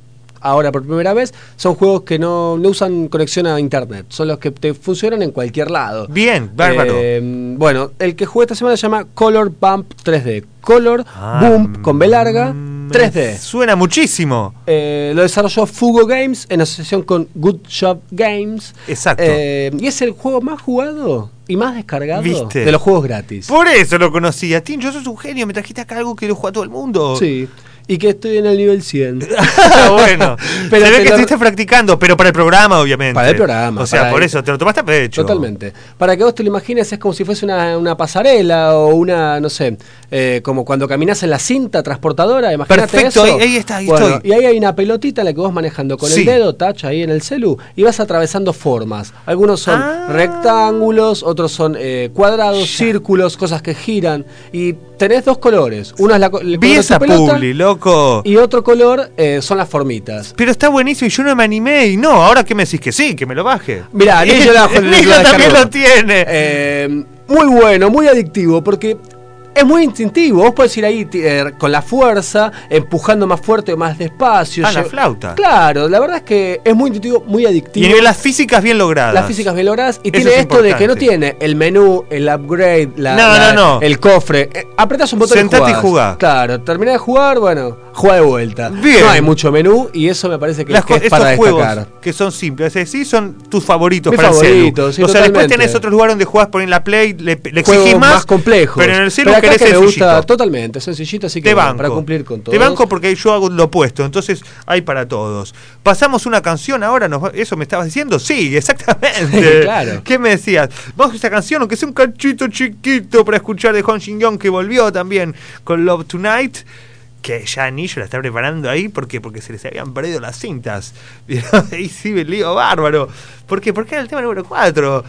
ahora por primera vez. Son juegos que no, no usan conexión a internet. Son los que te funcionan en cualquier lado. Bien, bárbaro. Eh, bueno, el que jugué esta semana se llama Color Bump 3D. Color Ah, Bump con B larga mm, 3D. Suena muchísimo. Eh, lo desarrolló Fugo Games en asociación con Good Shop Games. Exacto. Eh, y es el juego más jugado y más descargado ¿Viste? de los juegos gratis. Por eso lo conocía. Tincho, sos un genio. Me trajiste acá algo que lo juega todo el mundo. Sí. Y que estoy en el nivel 100. Ah, bueno, Pero se ve que lo- estuviste practicando, pero para el programa, obviamente. Para el programa, O sea, por el- eso te lo tomaste a pecho. Totalmente. Para que vos te lo imagines, es como si fuese una, una pasarela o una, no sé, eh, como cuando caminas en la cinta transportadora, imagínate Perfecto, eso. ahí- ahí está, ahí Bueno, estoy. Y ahí hay una pelotita la que vos manejando con Sí. el dedo, touch ahí en el celu, y vas atravesando formas. Algunos son Ah. rectángulos, otros son eh, cuadrados, círculos, cosas que giran. Y tenés dos colores. Uno es la, el color de tu pelota, loco. y otro color eh, son las formitas. Pero está buenísimo y yo no me animé y no, ahora que me decís que sí, que me lo baje. Mirá, Nico también lo tiene. Eh, muy bueno, muy adictivo, porque es muy instintivo. Vos podés ir ahí eh, con la fuerza, empujando más fuerte o más despacio. Ah, la flauta. Claro, la verdad es que es muy intuitivo, muy y adictivo. nivel las físicas bien logradas. las físicas bien logradas y Eso tiene es esto de que no tiene el menú, el upgrade, la, No, la- no, no. el cofre. Eh, apretás un botón Sentate y jugás. jugá. Claro, terminás de jugar, bueno, juega de vuelta. Bien. No hay mucho menú y eso me parece que, Las que es para juegos destacar. que son simples, es decir, son tus favoritos Mis para el favoritos, sí, celu. o sea, después tenés otros lugares donde jugás por en la Play, le, exigís más, más complejos. Pero en el celu Pero acá querés que me gusta totalmente, sencillito, así que Te bueno, banco. para cumplir con todo. Te banco porque yo hago lo opuesto, entonces hay para todos. Pasamos una canción ahora, nos ¿eso me estabas diciendo? Sí, exactamente. Claro. ¿Qué me decías? Vamos a esta canción, aunque sea un cachito chiquito para escuchar de Hong Shin Yong que volvió también con Love Tonight. Que ya Anillo la está preparando ahí, ¿por qué? Porque se les habían perdido las cintas. Ahí sí me lío bárbaro. ¿Por qué? Porque era el tema número 4.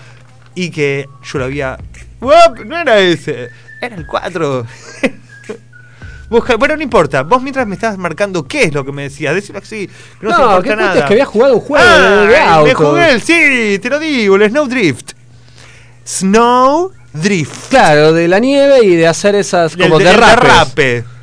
Y que yo lo había. ¡Uop! No era ese, era el 4. Busca- bueno, no importa. Vos mientras me estabas marcando qué es lo que me decías, decilo así. que No, se No, nada. cuentes que había jugado un juego Ah, de, Me jugué el, sí, te lo digo, el Snowdrift. Snowdrift. Claro, de la nieve y de hacer esas como derrapes. derrape.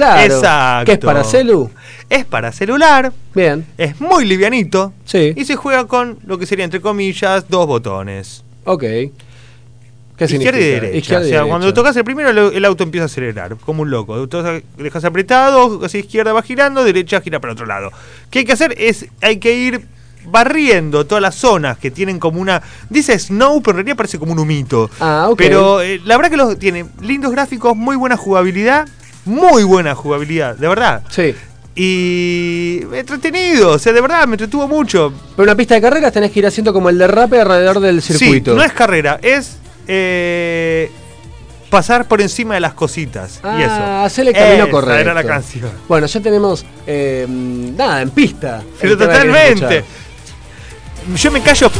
Claro. Exacto. ¿Qué es para celu? Es para celular. Bien. Es muy livianito. Sí. Y se juega con lo que sería, entre comillas, dos botones. Ok. ¿Qué significa? Izquierda y derecha. Izquierda o sea, derecha. cuando tocas el primero, el, el auto empieza a acelerar, como un loco. Entonces dejas apretado, hacia izquierda va girando, derecha gira para otro lado. ¿Qué hay que hacer? Es, hay que ir barriendo todas las zonas que tienen como una... Dice snow, pero en realidad parece como un humito. Ah, ok. Pero eh, la verdad que los, tiene lindos gráficos, muy buena jugabilidad, muy buena jugabilidad, de verdad. Sí. Y entretenido, o sea, de verdad me entretuvo mucho. Pero una pista de carreras tenés que ir haciendo como el derrape alrededor del circuito. Sí, no es carrera, es eh, pasar por encima de las cositas. y eso. Ah, hacer el camino Esa correcto. Era la canción. Bueno, ya tenemos eh, nada, en pista. Pero totalmente. Yo me callo.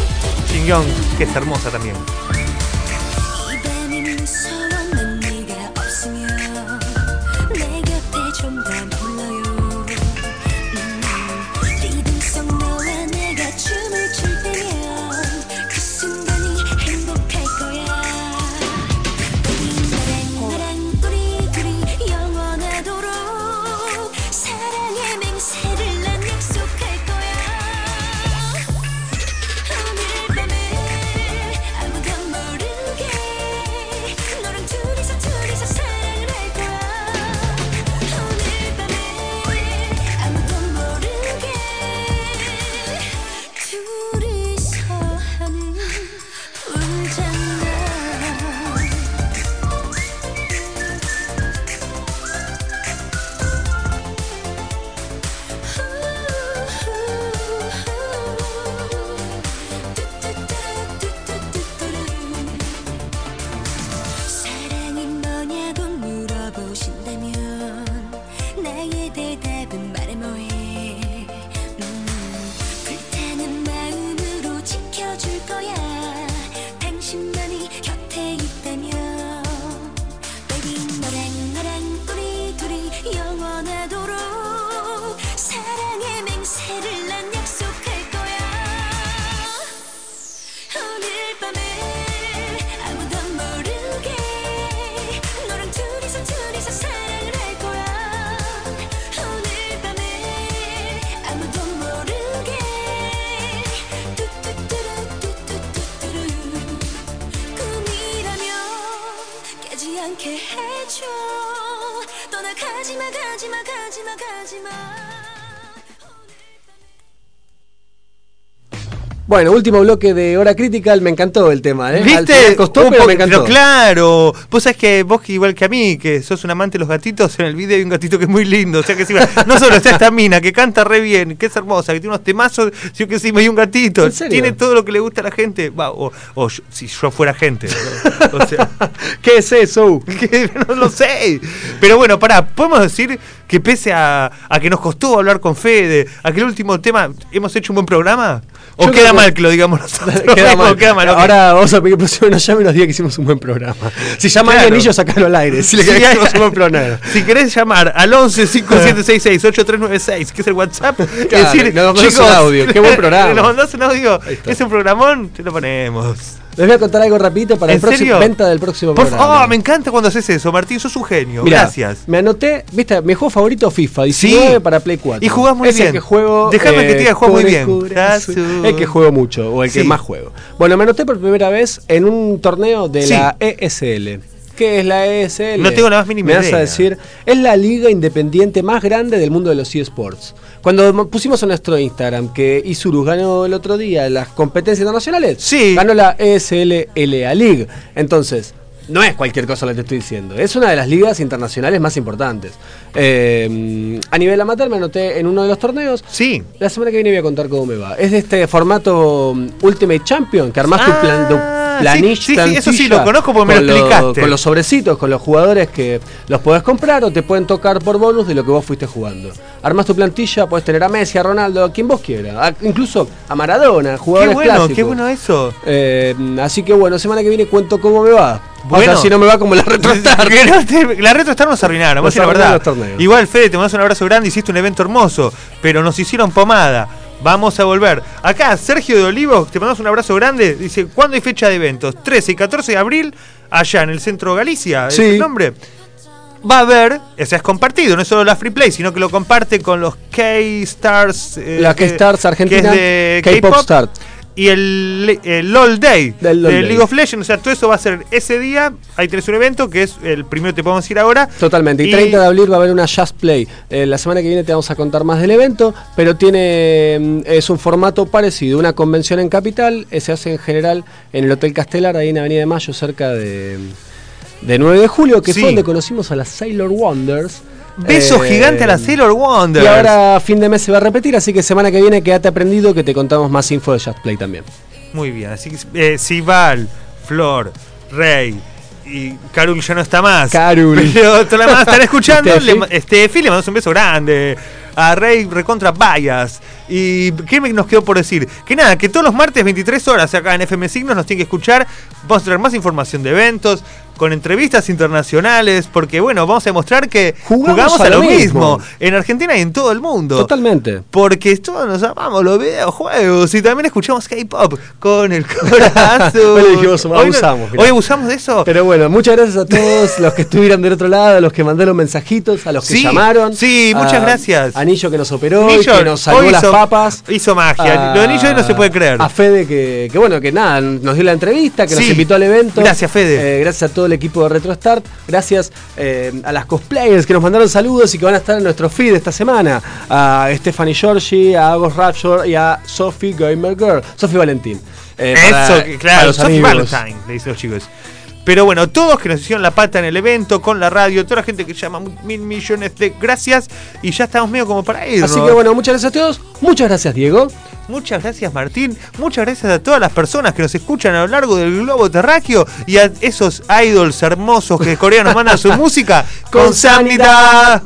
Chingón, que es hermosa también. Bueno, último bloque de Hora Critical, me encantó el tema, ¿eh? ¿Viste? final costó, pero me encantó. claro, vos sabés que vos igual que a mí, que sos un amante de los gatitos, en el video hay un gatito que es muy lindo. O sea que encima, no solo está esta mina que canta re bien, que es hermosa, que tiene unos temazos, sino que encima hay un gatito. Tiene todo lo que le gusta a la gente. Va, o o yo- si yo fuera gente. ¿no? O sea, ¿Qué es eso? no lo sé. Pero bueno, pará, podemos decir que pese a, a que nos costó hablar con Fede, a que el último tema, ¿hemos hecho un buen programa? ¿O Yo queda mal que lo digamos nosotros? Queda ¿O mal. queda mal, ok. Ahora vamos a pedir que el próximo nos llame y nos diga que hicimos un buen programa. Si llama Claro. alguien y sacarlo al aire. Si le que hay- hicimos un buen programa. Si querés llamar al 11 5766 8396, que es el WhatsApp, Claro, decir, nos mandás un audio, qué buen programa. nos mandás un audio, es un programón, te lo ponemos. Les voy a contar algo rapidito para ¿En el próximo venta del próximo Por programa. favor, me encanta cuando haces eso, Martín, sos un genio. Mirá, Gracias. Me anoté, viste, mi juego favorito FIFA, 19 Sí. para Play 4. Y jugás muy es bien. el que juego. eh, Déjame que te diga, jugás muy bien. El que juego mucho, o el que más juego. Bueno, me anoté por primera vez en un torneo de Sí. la ESL. ¿Qué es la ESL? No tengo la más mínima Me vas a decir, es la liga independiente más grande del mundo de los eSports. Cuando mo- pusimos en nuestro Instagram que Isurus ganó el otro día las competencias internacionales, Sí. ganó la E ESL LA League. Entonces, no es cualquier cosa lo que te estoy diciendo. Es una de las ligas internacionales más importantes. Eh, a nivel amateur me anoté en uno de los torneos. Sí. La semana que viene voy a contar cómo me va. Es de este formato um, Ultimate Champion, que armás tu, plan, tu Ah, planilla. sí, sí, eso sí, lo conozco porque me con lo explicaste. Con los sobrecitos, con los jugadores que los podés comprar o te pueden tocar por bonus de lo que vos fuiste jugando. Armás tu plantilla, podés tener a Messi, a Ronaldo, a quien vos quieras. A- incluso a Maradona, Qué jugadores bueno, clásicos. qué bueno eso. Eh, así que bueno, semana que viene cuento cómo me va. Bueno. o sea, si no me va como la retrostar. La retro nos arruinaron, vamos a decir Nos la arruinaron verdad. los torneos. Igual, Fede, te mandamos un abrazo grande, hiciste un evento hermoso, pero nos hicieron pomada. Vamos a volver. Acá, Sergio de Olivo, te mandamos un abrazo grande. Dice, ¿cuándo hay fecha de eventos? 13 y 14 de abril, allá en el centro Galicia. ¿Es Sí. el nombre? Va a haber, o sea, es compartido, no es solo la Free Play, sino que lo comparte con los K-Stars. eh, La K-Stars Argentina, de K-Pop K-Pop. Y el, el LOL Day Del de. League of Legends, o sea, todo eso va a ser ese día. Ahí tenés un evento que es el primero que te podemos decir ahora. Totalmente. Y, Y- 30 de abril va a haber una Just Play. Eh, la semana que viene te vamos a contar más del evento, pero tiene mm, es un formato parecido. Una convención en Capital, eh, se hace en general en el Hotel Castelar, ahí en Avenida de Mayo, cerca de, de 9 de julio, que Sí. fue donde conocimos a las Sailor Wonders. Beso Eh, gigante a la Sailor Wonders. Y ahora fin de mes se va a repetir, así que semana que viene quédate aprendido que te contamos más info de Just Play también. Muy bien, así que eh, Sival, Flor, Rey y Carul ya no está más. Carul. Pero la están escuchando. Steffi. le, ma- Steffi, le mandamos un beso grande. A Rey recontra Bayas. ¿Y qué nos quedó por decir? Que nada, que todos los martes 23 horas acá en FM Signos nos tienen que escuchar. Vamos a traer más información de eventos, con entrevistas internacionales, porque bueno, vamos a demostrar que Jugamos jugamos, a a lo mismo. mismo. en Argentina y en todo el mundo. Totalmente. Porque todos nos amamos los videojuegos y también escuchamos K-pop con el corazón. Hoy le dijimos, Hoy no- abusamos. Hoy abusamos de eso. Pero bueno, muchas gracias a todos los que estuvieron del otro lado, a los que mandaron mensajitos, a los que Sí, llamaron. sí, muchas a gracias. Anillo que nos operó, y que nos salvó las papas. Hizo magia. A- Lo de Nillo hoy no se puede creer. A Fede, que, que bueno, que nada, nos dio la entrevista, que nos invitó al evento. Gracias, Fede. Eh, gracias a todo el equipo de RetroStart. Gracias eh, a las cosplayers que nos mandaron saludos y que van a estar en nuestro feed esta semana. A Stephanie Giorgi, a Agos Rapture y a Sophie Gamer Girl. Sophie Valentín. Eh, para- Eso, para claro, los Sophie amigos. Valentine, le dicen los chicos. Pero bueno, todos que nos hicieron la pata en el evento, con la radio, toda la gente que llama mil millones de gracias y ya estamos medio como para ir. Así que bueno, muchas gracias a todos. Muchas gracias, Diego. Muchas gracias Martín, muchas gracias a todas las personas que nos escuchan a lo largo del globo terráqueo y a esos idols hermosos que Corea nos mandan su música con sanidad.